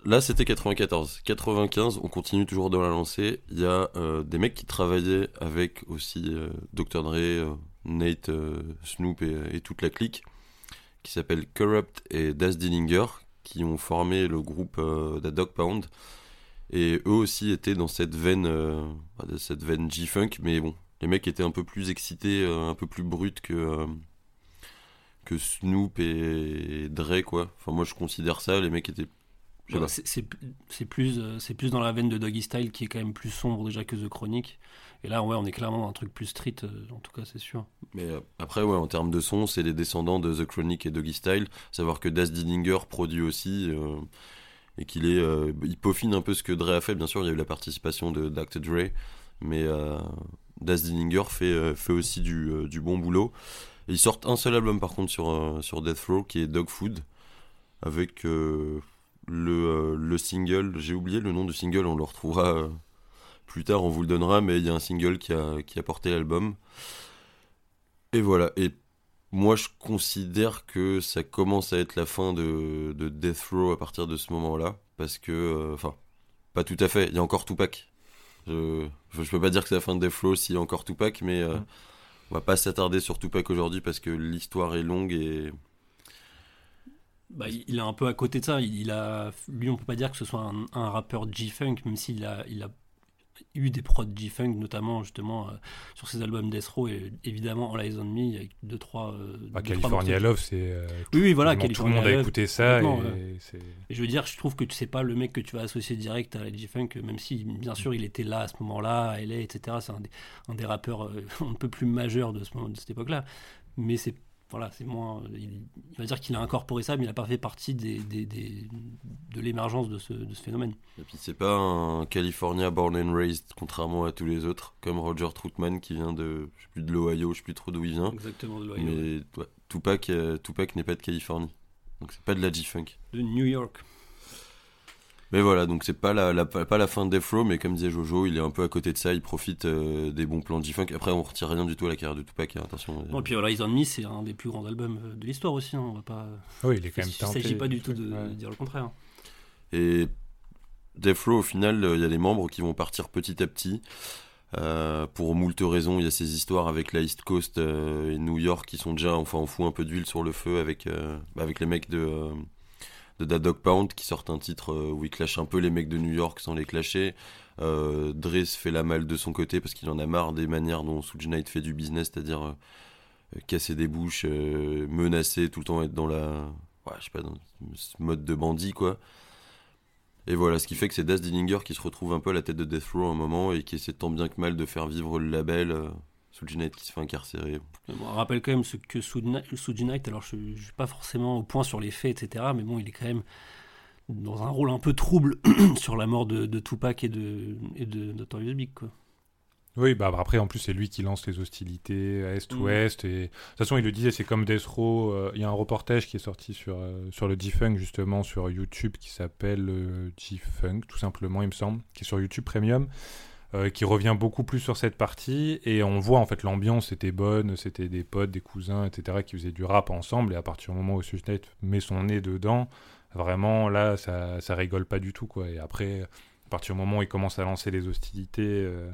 Là c'était 94 95 on continue toujours dans la lancée. Il y a euh, des mecs qui travaillaient avec aussi Dr Dre Nate Snoop et, toute la clique qui s'appellent Corrupt et Das Dillinger qui ont formé le groupe The Dog Pound et eux aussi étaient dans cette veine euh, cette veine G-Funk mais bon les mecs étaient un peu plus excités, euh, un peu plus bruts que, euh, que Snoop et Dre, quoi. Enfin, moi, je considère ça, les mecs étaient. c'est- plus, euh, c'est plus dans la veine de Doggy Style qui est quand même plus sombre déjà que The Chronic. Et là, ouais, on est clairement dans un truc plus street, euh, en tout cas, c'est sûr. Mais euh, après, ouais, en termes de son, c'est les descendants de The Chronic et Doggy Style. Savoir que Das Dillinger produit aussi. Et qu'il est. euh, il peaufine un peu ce que Dre a fait, bien sûr, il y a eu la participation de Dr. Dre. Mais euh, Das Dillinger fait, euh, fait aussi du, euh, du bon boulot. Ils sortent un seul album par contre sur, sur Death Row qui est Dog Food. Avec le, le single. J'ai oublié le nom du single, on le retrouvera plus tard, on vous le donnera. Mais il y a un single qui a, qui a porté l'album. Et voilà. Et moi, je considère que ça commence à être la fin de, de Death Row à partir de ce moment-là. Parce que. euh, Enfin, pas tout à fait. Il y a encore Tupac. Je, je, je peux pas dire que c'est la fin de Death Row s'il y a encore Tupac, mais euh, Mm. on va pas s'attarder sur Tupac aujourd'hui parce que l'histoire est longue et. Bah, il il est un peu à côté de ça. Il, il a, lui, on peut pas dire que ce soit un, un rappeur G-Funk, même s'il a, il a eu des prods G-Funk, notamment justement euh, sur ses albums Death Row et évidemment All Eyes on Me, avec deux, trois. euh, Bah, deux, trois California morceaux. Love, c'est. euh, Oui, oui, voilà, tout, le monde- a écouté ça et je veux dire, je trouve que c'est pas le mec que tu vas associer direct à la G-Funk, même si, bien sûr, il était là à ce moment-là, à LA, etc. C'est un des, un des rappeurs euh, un peu plus majeurs de, ce moment, de cette époque-là. Mais c'est voilà, c'est moins. Il, il va dire qu'il a incorporé ça, mais il n'a pas fait partie des, des- des- de l'émergence de ce, de ce phénomène. Et puis c'est pas un California born and raised, contrairement à tous les autres, comme Roger Troutman qui vient de. Je sais plus de l'Ohio, je sais plus trop d'où il vient. Exactement, de, l'Ohio. Mais ouais, Tupac, euh, Tupac n'est pas de Californie. Donc c'est pas de la G-Funk. de New York. Mais voilà, donc c'est pas la, la- pas la fin de Death Row, mais comme disait Jojo, il est un peu à côté de ça, il profite euh, des bons plans de G-Funk. Après, on retire rien du tout à la carrière de Tupac, hein, attention. Bon, et puis voilà, Eyes on Me, c'est un des plus grands albums euh, de l'histoire aussi. hein, on va pas. Oui, il est quand Il même ne teinté. s'agit pas du tout de, Ouais. de dire le contraire. Et Death Row, au final, euh, il y a des membres qui vont partir petit à petit. Euh, pour moult raisons, il y a ces histoires avec la East Coast euh, et New York qui sont déjà, enfin, on fout un peu d'huile sur le feu avec, avec les mecs de, euh, de Da Dog Pound qui sortent un titre euh, où ils clashent un peu les mecs de New York sans les clasher. Euh, Dre se fait la malle de son côté parce qu'il en a marre des manières dont Suge Knight fait du business, c'est-à-dire euh, casser des bouches, euh, menacer, tout le temps être dans la, ouais, je sais pas, dans ce mode de bandit quoi. Et voilà, ce qui fait que c'est Das Dillinger qui se retrouve un peu à la tête de Death Row à un moment et qui essaie tant bien que mal de faire vivre le label. Suge Knight qui se fait incarcérer. Bon, on rappelle quand même ce que Suge Knight- alors je ne suis pas forcément au point sur les faits, etc., mais bon, il est quand même dans un rôle un peu trouble sur la mort de, de Tupac et de, et de Notorious Big. Quoi. Oui, bah après, en plus, c'est lui qui lance les hostilités à Mm. Est-Ouest. Et... De toute façon, il le disait, c'est comme Death Row. euh, Il y a un reportage qui est sorti sur, euh, sur le G-Funk, justement, sur YouTube, qui s'appelle euh, G-Funk, tout simplement, il me semble, qui est sur YouTube Premium, euh, qui revient beaucoup plus sur cette partie. Et on voit, en fait, l'ambiance était bonne, c'était des potes, des cousins, etc., qui faisaient du rap ensemble. Et à partir du moment où Knight met son nez dedans, vraiment, là, ça, ça rigole pas du tout, quoi. Et après, à partir du moment où il commence à lancer les hostilités... euh,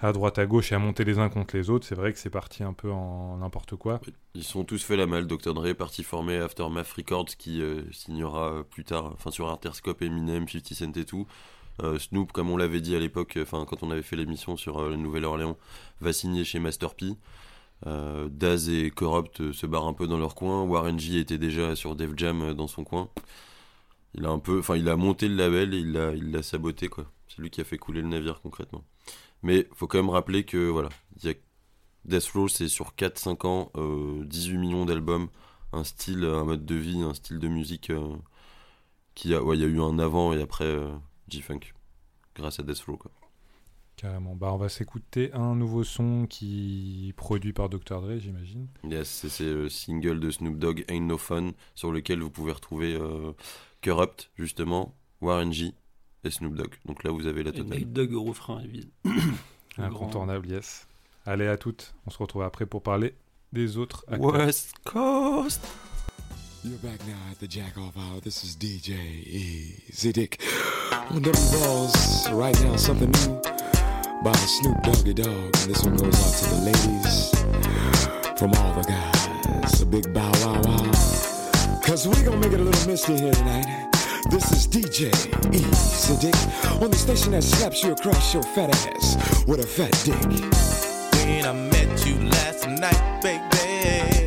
à droite à gauche et à monter les uns contre les autres, c'est vrai que c'est parti un peu en n'importe quoi. Ils sont tous fait la malle. Dr. Dre parti former Aftermath Records qui euh, signera plus tard, enfin sur Interscope, Eminem, 50 Cent et tout. Euh, Snoop, comme on l'avait dit à l'époque, enfin quand on avait fait l'émission sur euh, la Nouvelle-Orléans, va signer chez Master P. Euh, Daz et Corrupt euh, se barrent un peu dans leur coin. Warren G était déjà sur Def Jam euh, dans son coin. il a un peu, enfin, il a monté le label et il l'a, il l'a saboté quoi. C'est lui qui a fait couler le navire concrètement. Mais faut quand même rappeler que voilà, il y a Death Row, c'est sur 4-5 ans, euh, 18 millions d'albums, un style, un mode de vie, un style de musique euh, qui a, il y a eu un avant et après euh, G-Funk, grâce à Death Row quoi. Carrément. Bah, on va s'écouter un nouveau son qui est produit par Dr. Dre, j'imagine. Yes, c'est le single de Snoop Dogg, Ain't No Fun, sur lequel vous pouvez retrouver euh, Corrupt, justement, Warren G et Snoop Dogg. Donc là, vous avez la totale. Nate Dogg au refrain, évidemment. Grand- Incontournable, yes. Allez à toutes. On se retrouve après pour parler des autres acteurs. West Coast You're back now at the Jack Off Hour. This is DJ Easy Dick. On them balls right now, something new by Snoop Doggy Dogg. And this one goes out to the ladies from all the guys. A big bow wow wow. Cause we gonna make it a little misty here tonight. This is DJ Easy Dick on the station that slaps you across your fat ass with a fat dick. when I met you last night, baby.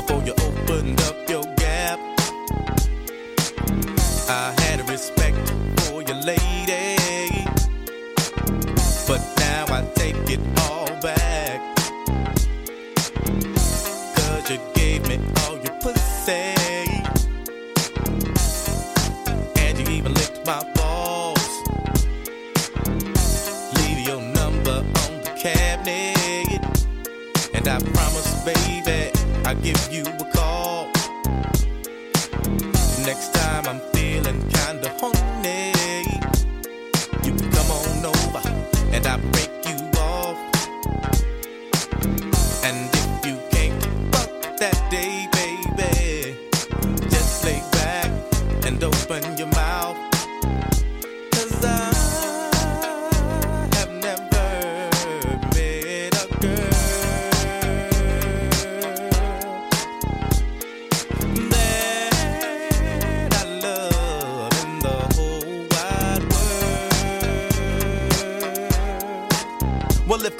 Before you opened up your gap, I had a respect for your lady. But now I take it all back. Cause you gave me all your pussy. And you even licked my balls. Leave your number on the cabinet. And I promise, baby, I'll give you a call. Next time I'm feeling kinda horny,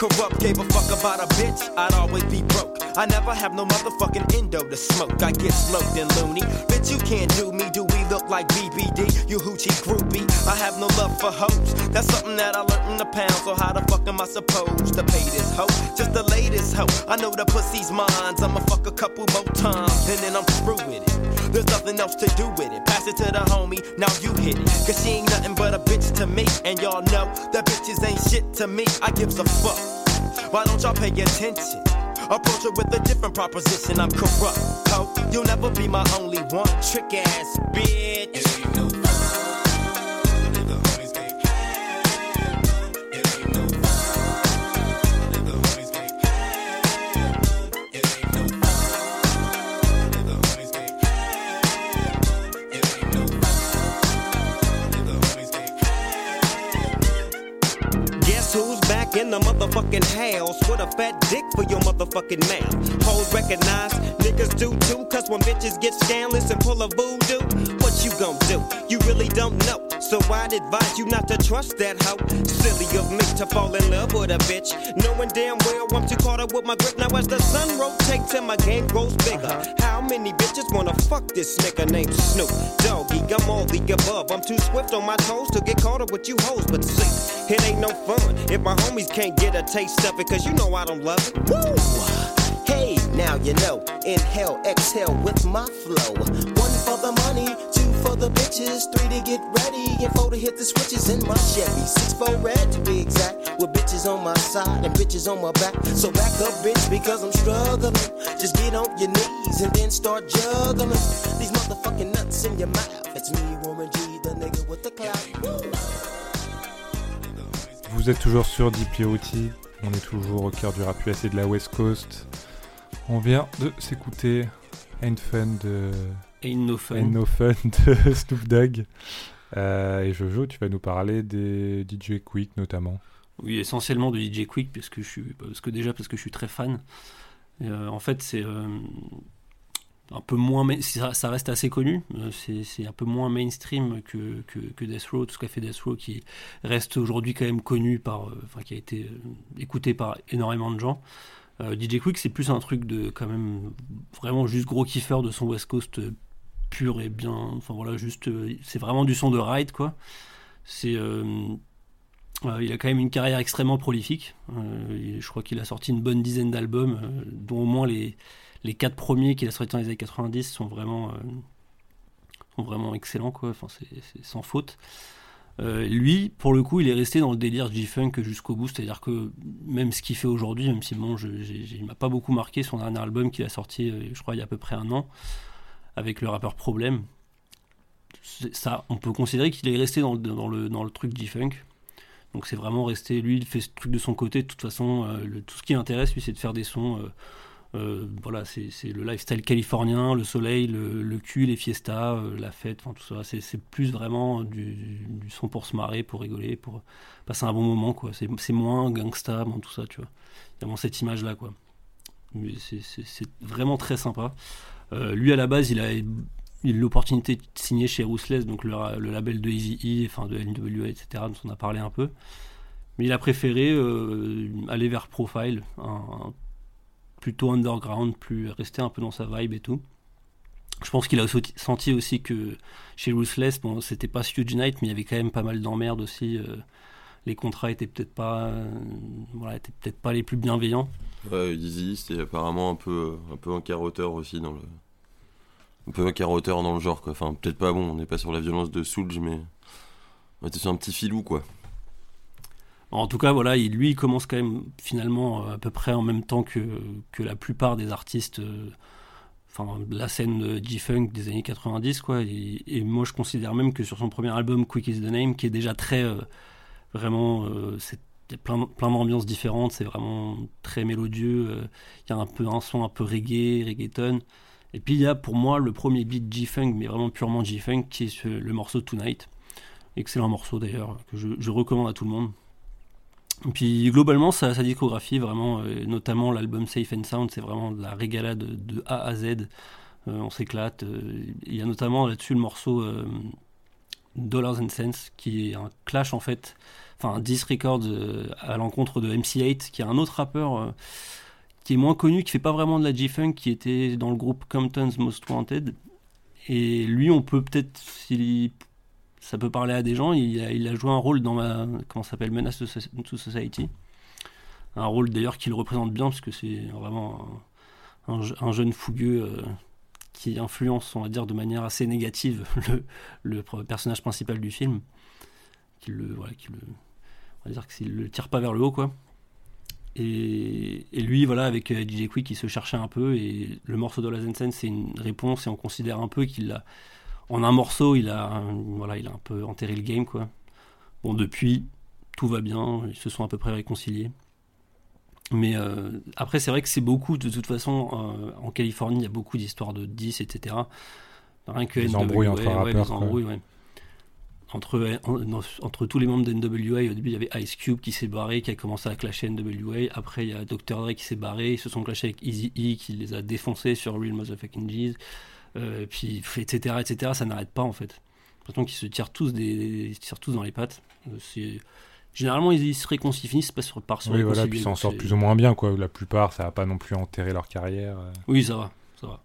corrupt gave a fuck about a bitch, I'd always be broke. I never have no motherfucking endo to smoke. I get smoked and loony. Bitch, you can't do me. Do we look like BBD? You hoochie groupie. I have no love for hoes. That's something that I learned in the pound. So how the fuck am I supposed to pay this hoe? Just the latest hoe. I know the pussy's mine. I'ma fuck a couple more times and then I'm through with it. There's nothing else to do with it. Pass it to the homie, now you hit it. Cause she ain't nothing but a bitch to me. And y'all know that bitches ain't shit to me. I gives a fuck. Why don't y'all pay attention? Approach her with a different proposition. I'm corrupt, ho. You'll never be my only one. Trick ass bitch. In the motherfucking house with a fat dick for your motherfucking mouth? Hoes recognize, niggas do too, cause when bitches get scandalous and pull a voodoo, what you gon' do? You really don't know. So I'd advise you not to trust that hoe. Silly of me to fall in love with a bitch. Knowing damn well I'm too caught up with my grip. Now as the sun rotates and my game grows bigger. Uh-huh. How many bitches wanna fuck this nigga named Snoop Doggy? I'm all the above. I'm too swift on my toes to get caught up with you hoes. But see, it ain't no fun if my homies can't get a taste of it. Cause you know I don't love it. Woo! Hey, now you know. Inhale, exhale with my flow. One for the money, for the bitches, three to get ready, and four to hit the switches in my Chevy. Six for red to be exact, with bitches on my side and bitches on my back. So back up, bitch, because I'm struggling. Just get on your knees and then start juggling these motherfucking nuts in your mouth. It's me, Warren G, the nigga with the clout. Vous êtes toujours sur DPOT. On est toujours au cœur du rap de la West Coast. On vient de s'écouter Ain't Fun de Ain't No Fun. Ain't No Fun de Snoop Dogg. Euh, et Jojo, tu vas nous parler des DJ Quick notamment. Oui, essentiellement de DJ Quick, parce que, je suis, parce que déjà parce que je suis très fan. Euh, en fait, c'est euh, un peu moins. main- Ça, ça reste assez connu. c'est un peu moins mainstream que, que, que Death Row, tout ce qu'a fait Death Row, qui reste aujourd'hui quand même connu par. Enfin, qui a été écouté par énormément de gens. DJ Quick, c'est plus un truc de quand même vraiment juste gros kiffeur de son West Coast pur et bien. Enfin voilà, juste. euh, c'est vraiment du son de ride, quoi. C'est. euh, euh, il a quand même une carrière extrêmement prolifique. Je crois qu'il a sorti une bonne dizaine d'albums, dont au moins les, les quatre premiers qu'il a sortis dans les années 90 sont vraiment, sont vraiment excellents, quoi. Enfin, c'est sans faute. Lui, pour le coup, il est resté dans le délire G-Funk jusqu'au bout, c'est-à-dire que même ce qu'il fait aujourd'hui, même si bon, je, il m'a pas beaucoup marqué son dernier album qu'il a sorti, je crois, il y a à peu près un an, avec le rappeur Problème. C'est- Ça, on peut considérer qu'il est resté dans dans le, dans le truc G-Funk. Donc c'est vraiment resté, lui, il fait ce truc de son côté. De toute façon, euh, tout ce qui l'intéresse, lui, c'est de faire des sons. euh, euh, voilà, c'est c'est le lifestyle californien, le soleil, le, le cul, les fiestas, la fête, enfin tout ça. C'est c'est plus vraiment du, du son pour se marrer, pour rigoler, pour passer un bon moment, quoi. C'est c'est moins gangsta, moins tout ça, tu vois. A vraiment cette image-là, quoi. C'est- vraiment très sympa. Euh, lui, à la base, il a l'opportunité de signer chez Ruthless, donc le, label de Easy enfin de NWA, etc., dont on a parlé un peu. Mais il a préféré euh, aller vers Profile, plutôt underground, plus rester un peu dans sa vibe et tout. Je pense qu'il a senti aussi que chez Ruthless, bon, c'était pas Huge Night, mais il y avait quand même pas mal d'emmerdes aussi. euh, les contrats étaient peut-être pas, euh, voilà, étaient peut-être pas les plus bienveillants. Ouais, Easy, c'était apparemment un peu, un peu un carotteur aussi dans le. Un peu un carotteur dans le genre, quoi. Enfin, peut-être pas bon, on n'est pas sur la violence de Soulj, mais. On était sur un petit filou, quoi. En tout cas, voilà, il, lui, il commence quand même finalement euh, à peu près en même temps que, que la plupart des artistes, euh, enfin, de la scène G-Funk des années 90, quoi. Et, et moi, je considère même que sur son premier album, Quick is the Name, qui est déjà très, euh, vraiment, euh, c'est plein, plein d'ambiances différentes, c'est vraiment très mélodieux. euh, Il y a un peu un son un peu reggae, reggaeton. Et puis il y a pour moi le premier beat G-Funk, mais vraiment purement G-Funk, qui est le morceau Tonight. Excellent morceau d'ailleurs, que je, recommande à tout le monde. Et puis globalement, sa, discographie, vraiment, euh, notamment l'album Safe and Sound, c'est vraiment de la régalade de, A à Z. Euh, on s'éclate. euh, Il y a notamment là-dessus le morceau euh, Dollars and Cents, qui est un clash en fait, enfin un 10 records euh, à l'encontre de MC8, qui est un autre rappeur euh, qui est moins connu, qui fait pas vraiment de la G-Funk, qui était dans le groupe Compton's Most Wanted. Et lui, on peut peut-être, ça peut parler à des gens. Il a, joué un rôle dans ma comment s'appelle Menace to Soci- to Society. Un rôle d'ailleurs qui le représente bien parce que c'est vraiment un jeune fougueux euh, qui influence, on va dire, de manière assez négative le, personnage principal du film. Qui le, qui le, on va dire que le tire pas vers le haut, quoi. Et, lui, voilà, avec euh, DJ Quick, il se cherchait un peu. Et le morceau de la Zensen, c'est une réponse. Et on considère un peu qu'il a, en un morceau, il a, un- voilà, il a un peu enterré le game, quoi. Bon, depuis, tout va bien. Ils se sont à peu près réconciliés. Mais euh, après, c'est vrai que c'est beaucoup, de toute façon, euh, en Californie, il y a beaucoup d'histoires de 10, etc. Rien que Des NWA, embrouilles entre ouais, rappeurs, embrouilles, ouais. Entre, en- entre tous les membres de NWA, au début il y avait Ice Cube qui s'est barré, qui a commencé à clasher NWA. Après il y a Dr. Dre qui s'est barré, ils se sont clashés avec Easy E qui les a défoncés sur Real Motherfucking G's. Euh, puis etc. etc. Ça n'arrête pas en fait. J'ai l'impression qu'ils se tirent tous, des, ils se tirent tous dans les pattes. Euh, c'est- Généralement ils, ils se réconcilient, finissent pas sur, par se Oui, voilà, puis ils s'en sortent plus ou moins bien, quoi. La plupart, ça va pas non plus enterrer leur carrière. euh. Oui, ça va, ça va.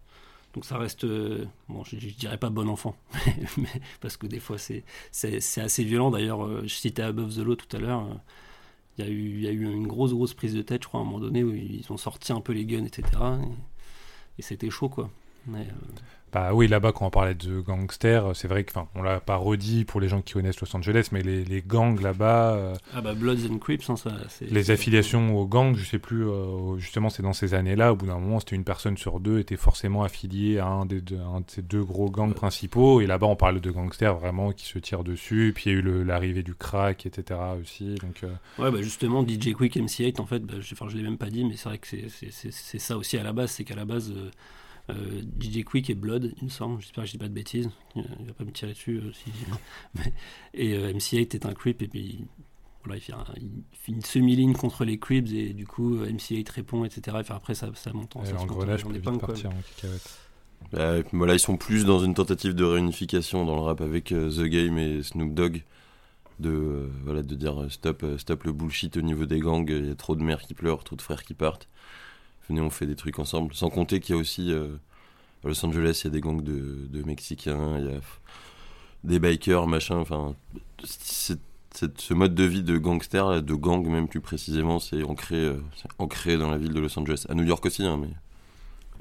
Donc ça reste, euh, bon, je, je dirais pas bon enfant, mais, parce que des fois c'est c'est assez violent. D'ailleurs, euh, je citais Above the Law tout à l'heure. euh, Il y, a eu, il y a eu une grosse grosse prise de tête, je crois, à un moment donné où ils ont sorti un peu les guns, etc. Et, et c'était chaud, quoi. Bah oui, là-bas, quand on parlait de gangsters, c'est vrai que, on l'a pas redit pour les gens qui connaissent Los Angeles, mais les, les gangs là-bas, euh, ah bah Bloods and Crips, hein, ça. les affiliations aux gangs, je sais plus, euh, justement, c'est dans ces années-là, au bout d'un moment, c'était une personne sur deux était forcément affiliée à un, des deux, un de ces deux gros gangs principaux, et là-bas, on parle de gangsters vraiment qui se tirent dessus, et puis il y a eu l'arrivée du crack, etc. aussi, donc... euh, Ouais, bah justement, DJ Quick MC8, en fait, bah, je, je l'ai même pas dit, mais c'est vrai que c'est ça aussi à la base, c'est qu'à la base, euh, DJ Quick et Blood, il me semble, j'espère que je dis pas de bêtises, il, va pas me tirer dessus euh, si mais- et euh, MC8 est un creep, et puis voilà, il fait, un- il fait une semi-ligne contre les creeps, et du coup, euh, MC8 répond, etc. Après, ça, ça monte en, et ça se monte l'engrenage en peut vite partir en cacahuète. Bah, voilà, ils sont plus dans une tentative de réunification dans le rap avec euh, The Game et Snoop Dogg. De, euh, voilà, de dire stop, stop le bullshit au niveau des gangs, il y a trop de mères qui pleurent, trop de frères qui partent. Venez, on fait des trucs ensemble. Sans compter qu'il y a aussi euh, à Los Angeles, il y a des gangs de, Mexicains, il y a des bikers, machin. Enfin, c'est- c'est- ce mode de vie de gangster, de gang même plus précisément, c'est ancré, euh, c'est ancré dans la ville de Los Angeles. À New York aussi, hein, mais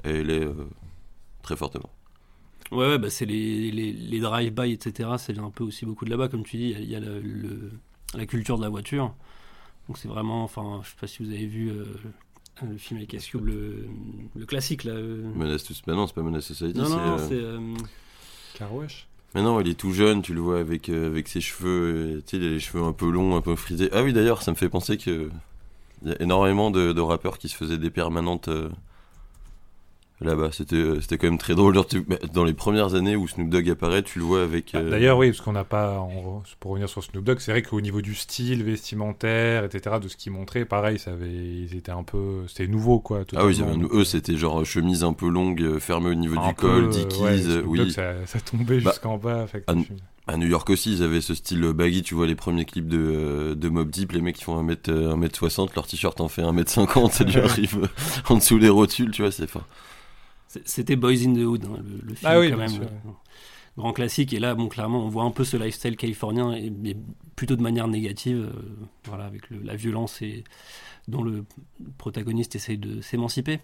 elle est euh, très fortement. Ouais, ouais, bah c'est les, les, les drive-by, etc. Vient un peu aussi beaucoup de là-bas, comme tu dis. Il y a, la culture de la voiture. Donc c'est vraiment, enfin, je sais pas si vous avez vu le film avec Ice Cube, le, le classique là. euh. Menace to... bah non, c'est pas Menace Society, Non, c'est. non, euh, c'est. euh, Carouache. Mais non, il est tout jeune, tu le vois avec, euh, avec ses cheveux, tu sais, il a les cheveux un peu longs, un peu frisés. Ah oui, d'ailleurs, ça me fait penser que il y a énormément de, de rappeurs qui se faisaient des permanentes euh, là-bas. C'était euh, c'était quand même très drôle. Genre, bah, dans les premières années où Snoop Dogg apparaît, tu le vois avec. euh, D'ailleurs, oui, parce qu'on n'a pas. Pour revenir sur Snoop Dogg, c'est vrai qu'au niveau du style vestimentaire, etc., de ce qu'ils montraient, pareil, ça avait, ils étaient un peu. C'était nouveau, quoi. Ah oui, avaient- eux, c'était genre chemise un peu longue, euh, fermée au niveau du peu, col, euh, Dickies, ouais, euh, Snoop oui. Dogg, ça, ça tombait Bah, jusqu'en bas. fait à, New York aussi, ils avaient ce style baggy. Tu vois les premiers clips de, euh, de Mob Deep, les mecs qui font 1m, euh, 1m60, leur t-shirt en fait 1m50, ça lui arrive euh, en dessous des rotules, tu vois, c'est fin. C'était Boys in the Hood, hein, le, le film Ah oui, quand même. sûr. euh, Grand classique. Et là, bon, clairement, on voit un peu ce lifestyle californien, et, mais plutôt de manière négative. euh, voilà, avec le- la violence et dont le protagoniste essaye de s'émanciper.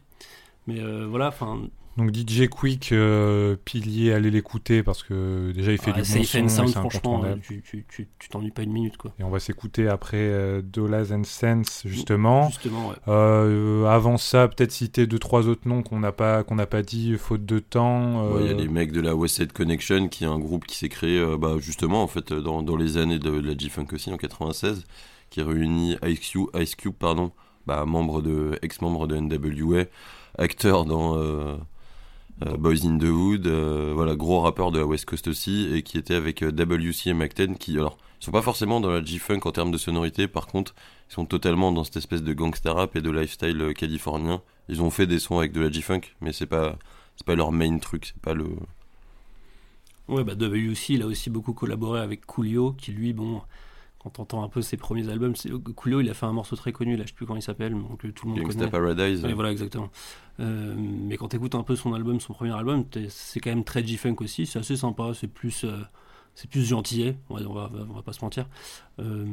Mais euh, voilà, enfin, Donc DJ Quick, euh, pilier, allez l'écouter parce que déjà il fait ah, du bon Safe son, Sound, franchement, euh, tu t'ennuies pas une minute, quoi. Et on va s'écouter après euh, Dollars and Cents justement. Justement, ouais. Euh, avant ça, peut-être citer deux trois autres noms qu'on n'a pas qu'on n'a pas dit faute de temps. Ouais, Il y a les mecs de la West Side Connection, qui est un groupe qui s'est créé euh, bah, justement en fait dans, dans les années de, de la G-Funk aussi en 96, qui réunit Ice Cube, Ice Cube pardon, bah, membre de ex-membre de NWA, acteur dans euh, euh, Boys in the Hood, euh, voilà gros rappeur de la West Coast aussi, et qui était avec WC et Mac-10, qui alors ils sont pas forcément dans la G-Funk en termes de sonorité, par contre ils sont totalement dans cette espèce de gangsta rap et de lifestyle californien. Ils ont fait des sons avec de la G-Funk, mais c'est pas c'est pas leur main truc, c'est pas le. Ouais, bah WC, il a aussi beaucoup collaboré avec Coolio, qui lui, bon, quand on entend un peu ses premiers albums, c'est- Coolio, il a fait un morceau très connu, là, je sais plus comment il s'appelle, mais que tout le monde Gangsta connaît. Paradise. Ouais, voilà, exactement. Euh, mais quand tu écoutes un peu son album, son premier album, c'est quand même très G-Funk aussi, c'est assez sympa, c'est plus, euh, c'est plus gentillet, on va, on va, on va pas se mentir. Euh,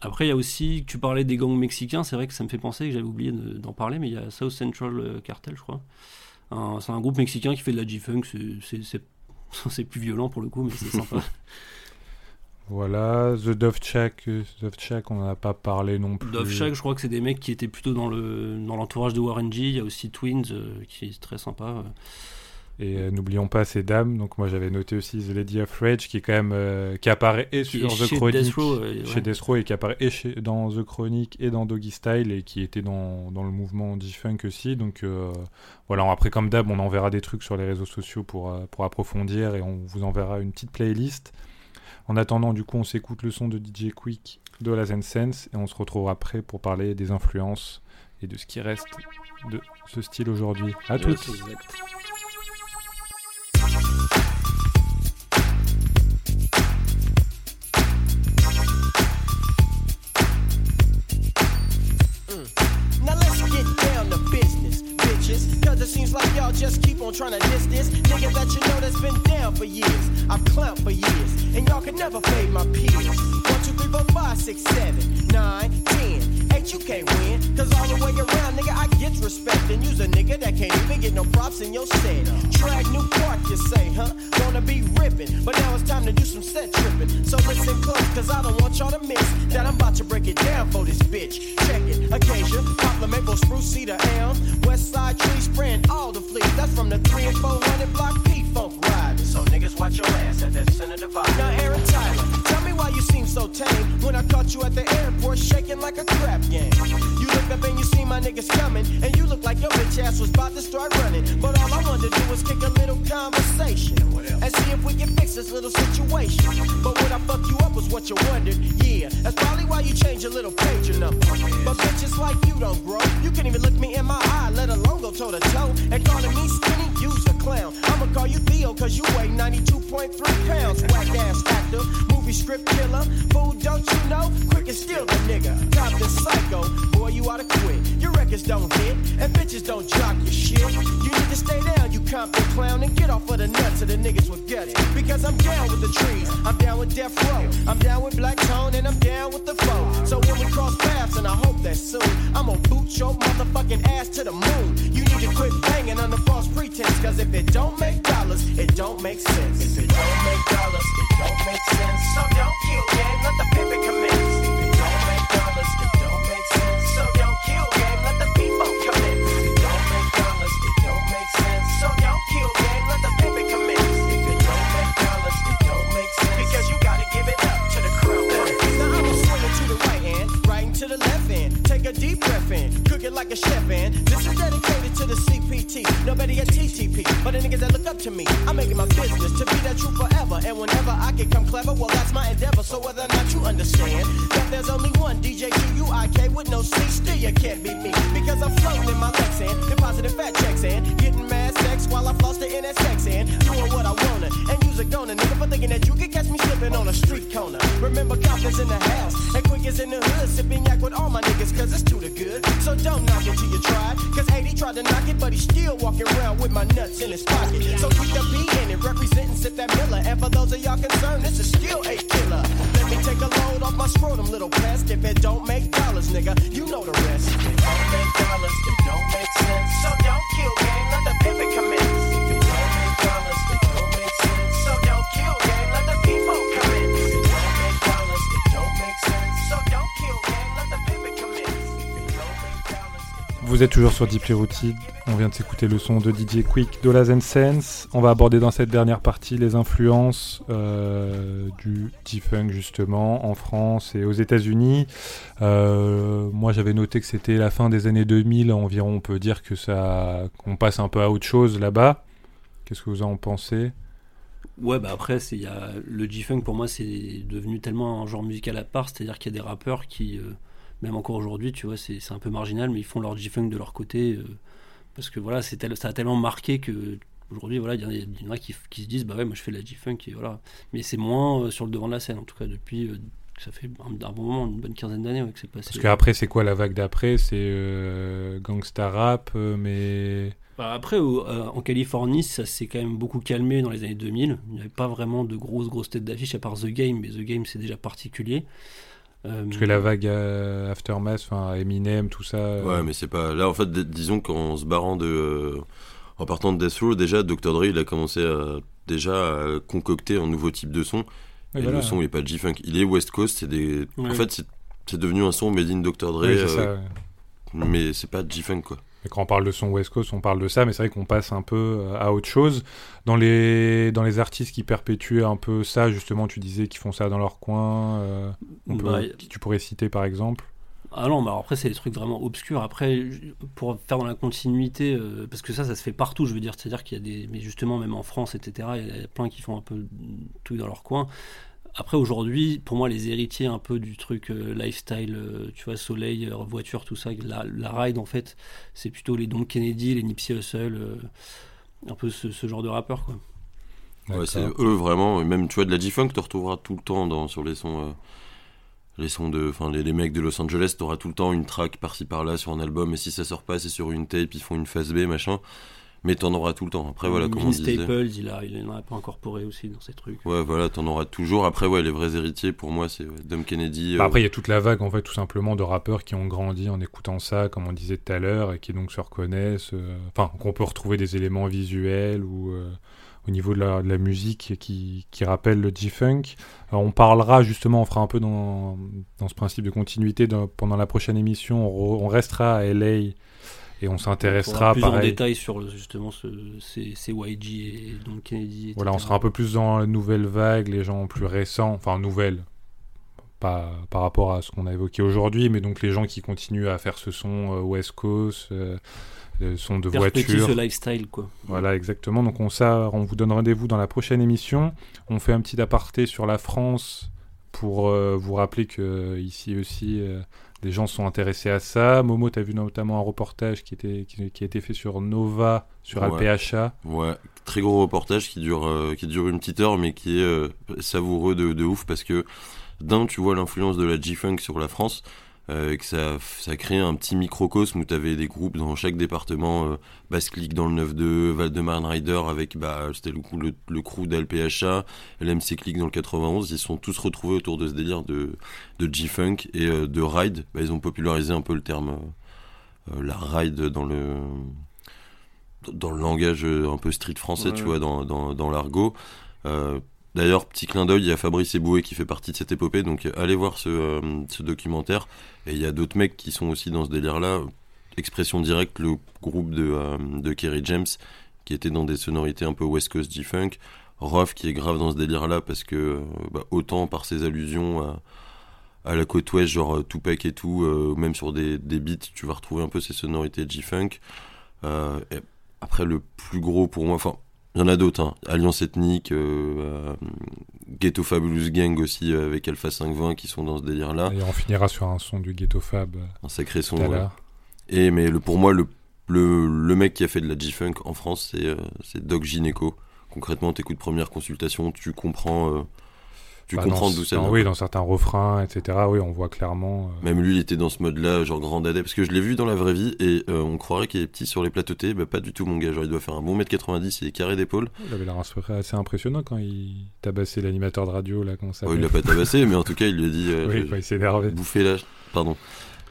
après, il y a aussi, tu parlais des gangs mexicains, c'est vrai que ça me fait penser, que j'avais oublié de- d'en parler, mais il y a South Central Cartel, je crois. C'est un groupe mexicain qui fait de la G-Funk, c'est plus violent pour le coup, mais c'est sympa. Voilà, The Dove Shack, euh, Dove Shack, on n'en a pas parlé non plus. Dove Shack, je crois que c'est des mecs qui étaient plutôt dans le dans l'entourage de Warren G. Il y a aussi Twins euh, qui est très sympa. euh. Et euh, n'oublions pas ces dames. Donc moi j'avais noté aussi The Lady of Rage qui est quand même euh, qui apparaît et sur The chez Chronic, Death Row, chez. Death Row et qui apparaît et chez- dans The Chronic et dans Doggy Style et qui était dans, dans le mouvement G-Funk aussi. Donc voilà, après comme d'hab, on enverra des trucs sur les réseaux sociaux pour, pour approfondir et on vous enverra une petite playlist. En attendant, du coup, on s'écoute le son de DJ Quick de la Zen Sense et on se retrouvera après pour parler des influences et de ce qui reste de ce style aujourd'hui. À Yes, toutes. Just keep on trying to diss this nigga that you know that's been down for years. I've clowned for years, and y'all can never fade my peers. One, two, three, four, five, six, seven, nine, ten. You can't win. Cause all the way around, nigga, I get respect. And use a nigga that can't even get no props in your set. Track new park, you say, huh? Wanna be ripping, but now it's time to do some set tripping. So listen close, cause I don't want y'all to miss that I'm about to break it down for this bitch. Check it, occasion, poplar maple, spruce, cedar, elm, west side tree spraying all the fleas. That's from the 3 and 400 block P funk riding. So niggas watch your ass at that center divide. Now Aaron Tyler, tell me so tame when I caught you at the airport shaking like a crap game. You look up and you see my niggas coming, and you look like your bitch ass was about to start running. But all I wanted to do was kick a little conversation and see if we can fix this little situation. But when I fuck you up was what you wondered. Yeah, that's probably why you changed your little pager number. But bitches like you don't grow. You can't even look me in my eye, let alone go toe to toe. And calling me skinny, you's a clown. I'ma call you Theo, cause you weigh 92.3 pounds. Whack ass actor, movie script killer. Fool, don't you know? Quick and steal the nigga. Top the psycho, boy, you oughta quit. Your record suckers don't hit, and bitches don't jock your shit. You need to stay down, you Compton clown, and get off of the nuts so the niggas will get it. Because I'm down with the trees, I'm down with Death Row, I'm down with Black Tone, and I'm down with the foe. So when we cross paths, and I hope that soon, I'm gonna boot your motherfucking ass to the moon. You need to quit banging under false pretense, cause if it don't make dollars, it don't make sense. If it don't make dollars, it don't make sense. So don't kill gang, let the pimpin' commence. If it don't make dollars, it don't make sense. So don't kill gang, let the people commence. If it don't make dollars, it don't make sense. So don't kill gang, let the pimpin' commence. If it don't make dollars, it don't make sense. Because you gotta give it up to the crown prince. Now I'm swinging to the right hand, right to the left hand. Take a deep breath in, cook it like a chef and this is dedicated to the CPT. Nobody at TTP, but the niggas that look up to me. To the curl now I'm swingin' to give it up to the crown. Swing it to the right hand, right and to the left hand. Take a deep breath in, cook it like a chef in. Let's you're dedicated to the CPT. Nobody has TCP, but the niggas that look up to me, I'm making my to be that true forever. And whenever I can come clever, well that's my endeavor. So whether or not you understand that there's only one DJ Q-U-I-K with no C, still you can't beat me. Because I'm floating in my Lexan, depositing fat checks and getting mad sex while I floss the NSX and doing what I wanna. And use a gonna, nigga, for thinking that you can catch me on a street corner. Remember, confidence in the house, and quick is in the hood, sipping yak with all my niggas, cause it's too the good. So don't knock it till you try. Cause 80 tried to knock it, but he's still walking around with my nuts in his pocket. So keep the beat in it, representing Sip that Miller. And for those of y'all concerned, this is still a killer. Let me take a load off my scrotum, little pest. If it don't make dollars, nigga, you know the rest. If it don't make dollars, it don't make sense. So don't kill gang, let the Vous êtes toujours sur Deeply Rooted. On vient de s'écouter le son de DJ Quick, Dollars and Sense. On va aborder dans cette dernière partie les influences euh, du G-Funk justement en France et aux États-Unis. Euh, moi j'avais noté que c'était la fin des années 2000 environ. On peut dire que ça, qu'on passe un peu à autre chose là-bas. Qu'est-ce que vous en pensez? Ouais, bah après, y a, le G-Funk pour moi, c'est devenu tellement un genre musical à part, c'est-à-dire qu'il y a des rappeurs qui, euh, même encore aujourd'hui, tu vois, c'est, un peu marginal, mais ils font leur G-Funk de leur côté, euh, parce que voilà, tel- ça a tellement marqué que aujourd'hui, voilà, il y en a, il y en a qui, qui se disent, bah ouais, moi je fais la G-Funk, et voilà. Mais c'est moins euh, sur le devant de la scène, en tout cas, depuis, euh, ça fait un, un bon moment, une bonne quinzaine d'années ouais, que c'est passé. Parce qu'après c'est quoi la vague d'après? C'est gangsta rap, mais Bah, après, euh, en Californie, ça s'est quand même beaucoup calmé dans les années 2000. Il n'y avait pas vraiment de grosses, grosses têtes d'affiche à part The Game, mais The Game, c'est déjà particulier. Euh, parce que la vague euh, Aftermath, enfin Eminem, tout ça. euh, Ouais, mais c'est pas. Là, en fait, disons qu'en se barrant de. euh, En partant de Death Row, déjà, Dr. Dre, il a commencé à, déjà à concocter un nouveau type de son. Ouais, et voilà. le son, il est pas G-Funk. Il est West Coast, c'est des. En fait, c'est devenu un son made in Dr. Dre, Oui, euh, ça, ouais. mais c'est pas G-Funk, quoi. Quand on parle de son West Coast, on parle de ça, mais c'est vrai qu'on passe un peu euh, à autre chose. Dans les, dans les artistes qui perpétuent un peu ça, justement, tu disais qu'ils font ça dans leur coin. euh, on peut- Bah, qui tu pourrais citer par exemple? Ah non, bah après, c'est des trucs vraiment obscurs. Après, pour faire dans la continuité, euh, parce que ça, ça se fait partout, je veux dire. C'est-à-dire qu'il y a des. Mais justement, même en France, etc., il y a plein qui font un peu tout dans leur coin. Après, aujourd'hui, pour moi, les héritiers un peu du truc euh, lifestyle, euh, tu vois, soleil, euh, voiture, tout ça, la, la ride, en fait, c'est plutôt les Don Kennedy, les Nipsey Hussle, euh, un peu ce, ce genre de rappeurs, quoi. Ouais, c'est eux vraiment. et Même, tu vois, de la G-Funk, tu retrouveras tout le temps dans, sur les sons. euh, les sons de. Enfin, les, les mecs de Los Angeles, tu auras tout le temps une track par-ci par-là sur un album. Et si ça sort pas, c'est sur une tape, ils font une phase B, machin. Mais t'en auras tout le temps. Après, voilà, comme on disait. Staples, il, a, il en a pas incorporé aussi dans ces trucs. Ouais, voilà, t'en auras toujours. Après, ouais, les vrais héritiers, pour moi, c'est ouais, Dom Kennedy. Bah, euh, Après, il y a toute la vague, en fait, tout simplement, de rappeurs qui ont grandi en écoutant ça, comme on disait tout à l'heure, et qui donc se reconnaissent. euh, Enfin, qu'on peut retrouver des éléments visuels ou euh, au niveau de la, de la musique qui, qui rappellent le G-Funk. Alors, on parlera justement, on fera un peu dans, dans ce principe de continuité dans- pendant la prochaine émission. On, re- on restera à LA et on s'intéressera plus en pareil. détail sur justement ce, ces, ces YG et Don Kennedy. Voilà, on sera un peu plus dans la nouvelle vague, les gens plus récents, enfin nouvelles, pas par rapport à ce qu'on a évoqué aujourd'hui, mais donc les gens qui continuent à faire ce son euh, West Coast, euh, le son de voiture. ce lifestyle, quoi. Voilà, exactement. Donc on, ça, on vous donne rendez-vous dans la prochaine émission. On fait un petit aparté sur la France pour euh, vous rappeler que ici aussi, euh, les gens sont intéressés à ça. Momo, tu as vu notamment un reportage qui, était, qui, qui a été fait sur Nova, sur Ouais. Alpha. Ouais, très gros reportage qui dure, euh, qui dure une petite heure, mais qui est euh, savoureux de, de ouf parce que d'un, tu vois l'influence de la G-Funk sur la France. Euh, que ça, ça crée un petit microcosme où tu avais des groupes dans chaque département, euh, Basse Click dans le 9-2, Val-de-Marne Rider avec, bah, c'était le, le, le crew d'LPHA, l'MC Click dans le 91, ils sont tous retrouvés autour de ce délire de, de G-Funk et euh, de Ride. Bah, ils ont popularisé un peu le terme, euh, la Ride dans le, dans le langage un peu street français, Ouais. tu vois, dans, dans, dans l'argot. D'ailleurs, petit clin d'œil, il y a Fabrice Eboué qui fait partie de cette épopée, donc allez voir ce, euh, documentaire. Et il y a d'autres mecs qui sont aussi dans ce délire-là. Expression directe, le groupe de, euh, Kerry James, qui était dans des sonorités un peu West Coast G-Funk. Roth qui est grave dans ce délire-là, parce que euh, bah, autant par ses allusions à, la côte ouest, genre Tupac et tout, même sur des, des beats, tu vas retrouver un peu ces sonorités G-Funk. Après, le plus gros pour moi, enfin, il y en a d'autres, hein. Alliance Ethnique, euh, euh, Ghetto Fabulous Gang aussi, euh, avec Alpha 520 qui sont dans ce délire-là. Et on finira sur un son du Ghetto Fab. Un sacré son. ouais. Et mais le, pour moi, le, le, le mec qui a fait de la G-Funk en France, c'est Doc Gineco. Concrètement, t'écoutes première consultation, tu comprends, tu Bah, comprends d'où ça vient. Oui, dans certains refrains, etc. Oui, on voit clairement. euh, Même lui, il était dans ce mode-là, genre grand dadais, parce que je l'ai vu dans la vraie vie et euh, on croirait qu'il est petit sur les plateaux T, bah pas du tout mon gars, genre il doit faire un bon mètre 90 et carré d'épaule. Il avait l'air assez impressionnant quand il tabassait l'animateur de radio, là, comment ça Oh, il l'a pas tabassé, mais en tout cas il lui a dit euh, Oui, bah, il s'est énervé. bouffer là, pardon.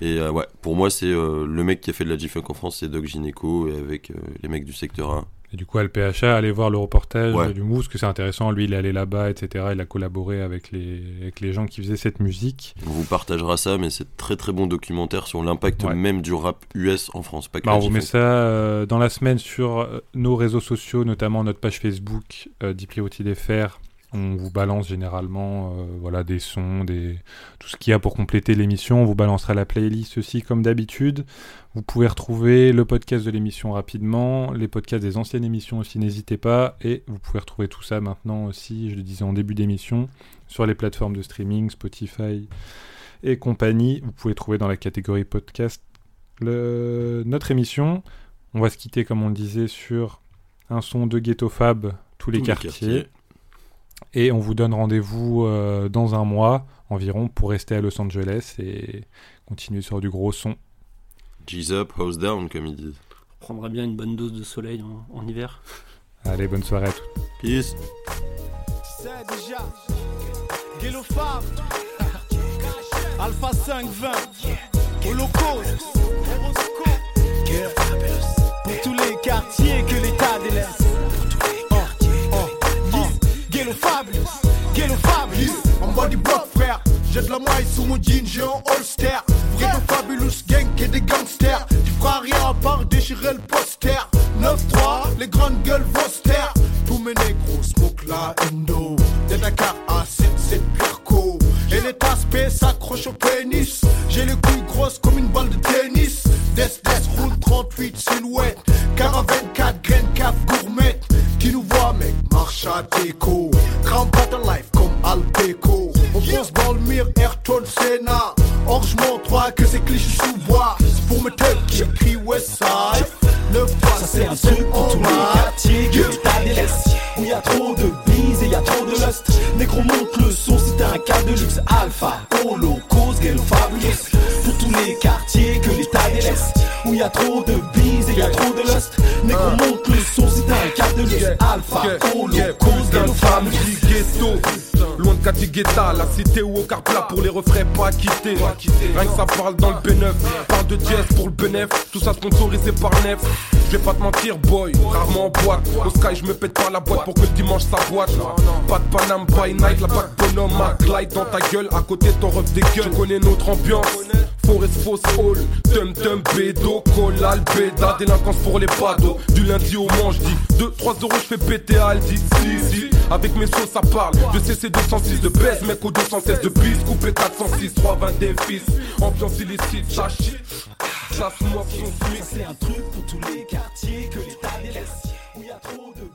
Et euh, ouais, pour moi c'est le mec qui a fait de la G-Funk en France, c'est Doc Gineco et avec les mecs du secteur A. Et du coup, LPHA, allez voir le reportage Ouais. du Mousse, que c'est intéressant. Lui, il est allé là-bas, etc. Il a collaboré avec les, avec les gens qui faisaient cette musique. On vous partagera ça, mais c'est très très bon documentaire sur l'impact Ouais. même du rap US en France, pas que Bah, on vous met ça euh, dans la semaine sur euh, nos réseaux sociaux, notamment notre page Facebook, euh. On vous balance généralement euh, voilà, des sons, des... tout ce qu'il y a pour compléter l'émission. On vous balancera la playlist aussi comme d'habitude. Vous pouvez retrouver le podcast de l'émission rapidement, les podcasts des anciennes émissions aussi, n'hésitez pas. Et vous pouvez retrouver tout ça maintenant aussi, je le disais en début d'émission, sur les plateformes de streaming, Spotify et compagnie. Vous pouvez trouver dans la catégorie podcast le... notre émission. On va se quitter, comme on le disait, sur un son de Ghetto Fab, tous les Tous les quartiers. quartiers. Et on vous donne rendez-vous euh, dans un mois environ pour rester à Los Angeles et continuer sur du gros son. G's up, house down, comme ils disent. On prendra bien une bonne dose de soleil en, en hiver. Allez, bonne soirée à tous. Peace. C'est déjà Alpha 520 Holocauste sous mon jean, j'ai un holster. Vrai de fabulous gang et des gangsters. Tu feras rien à part déchirer le poster. Cité ou au car plat pour les refrains pas quittés. Rien que ça parle dans le B9. Parle de dièse pour le bénéf. Tout ça sponsorisé par Nef. Je vais pas te mentir, boy. Rarement en boîte. Au sky, je me pète pas la boîte pour que le dimanche ça boîte. Pas de Paname by night, la back bonhomme glide dans ta gueule. À côté ton ref des gueules. Tu connais notre ambiance. Forest Foss Hall, Tum Tum Bédo, Cola, Albeda, délinquance pour les pados. Du lundi au manche, dis 2-3 euros, je fais péter Aldi. Si, avec mes sauces, ça parle. De CC 206 de baise, mec au 216 de bis, coupé 406, 320 des fils. Ambiance illicite, ça shit. Chasse-moi son c'est un truc pour tous les quartiers que l'État délaisse Où y a trop de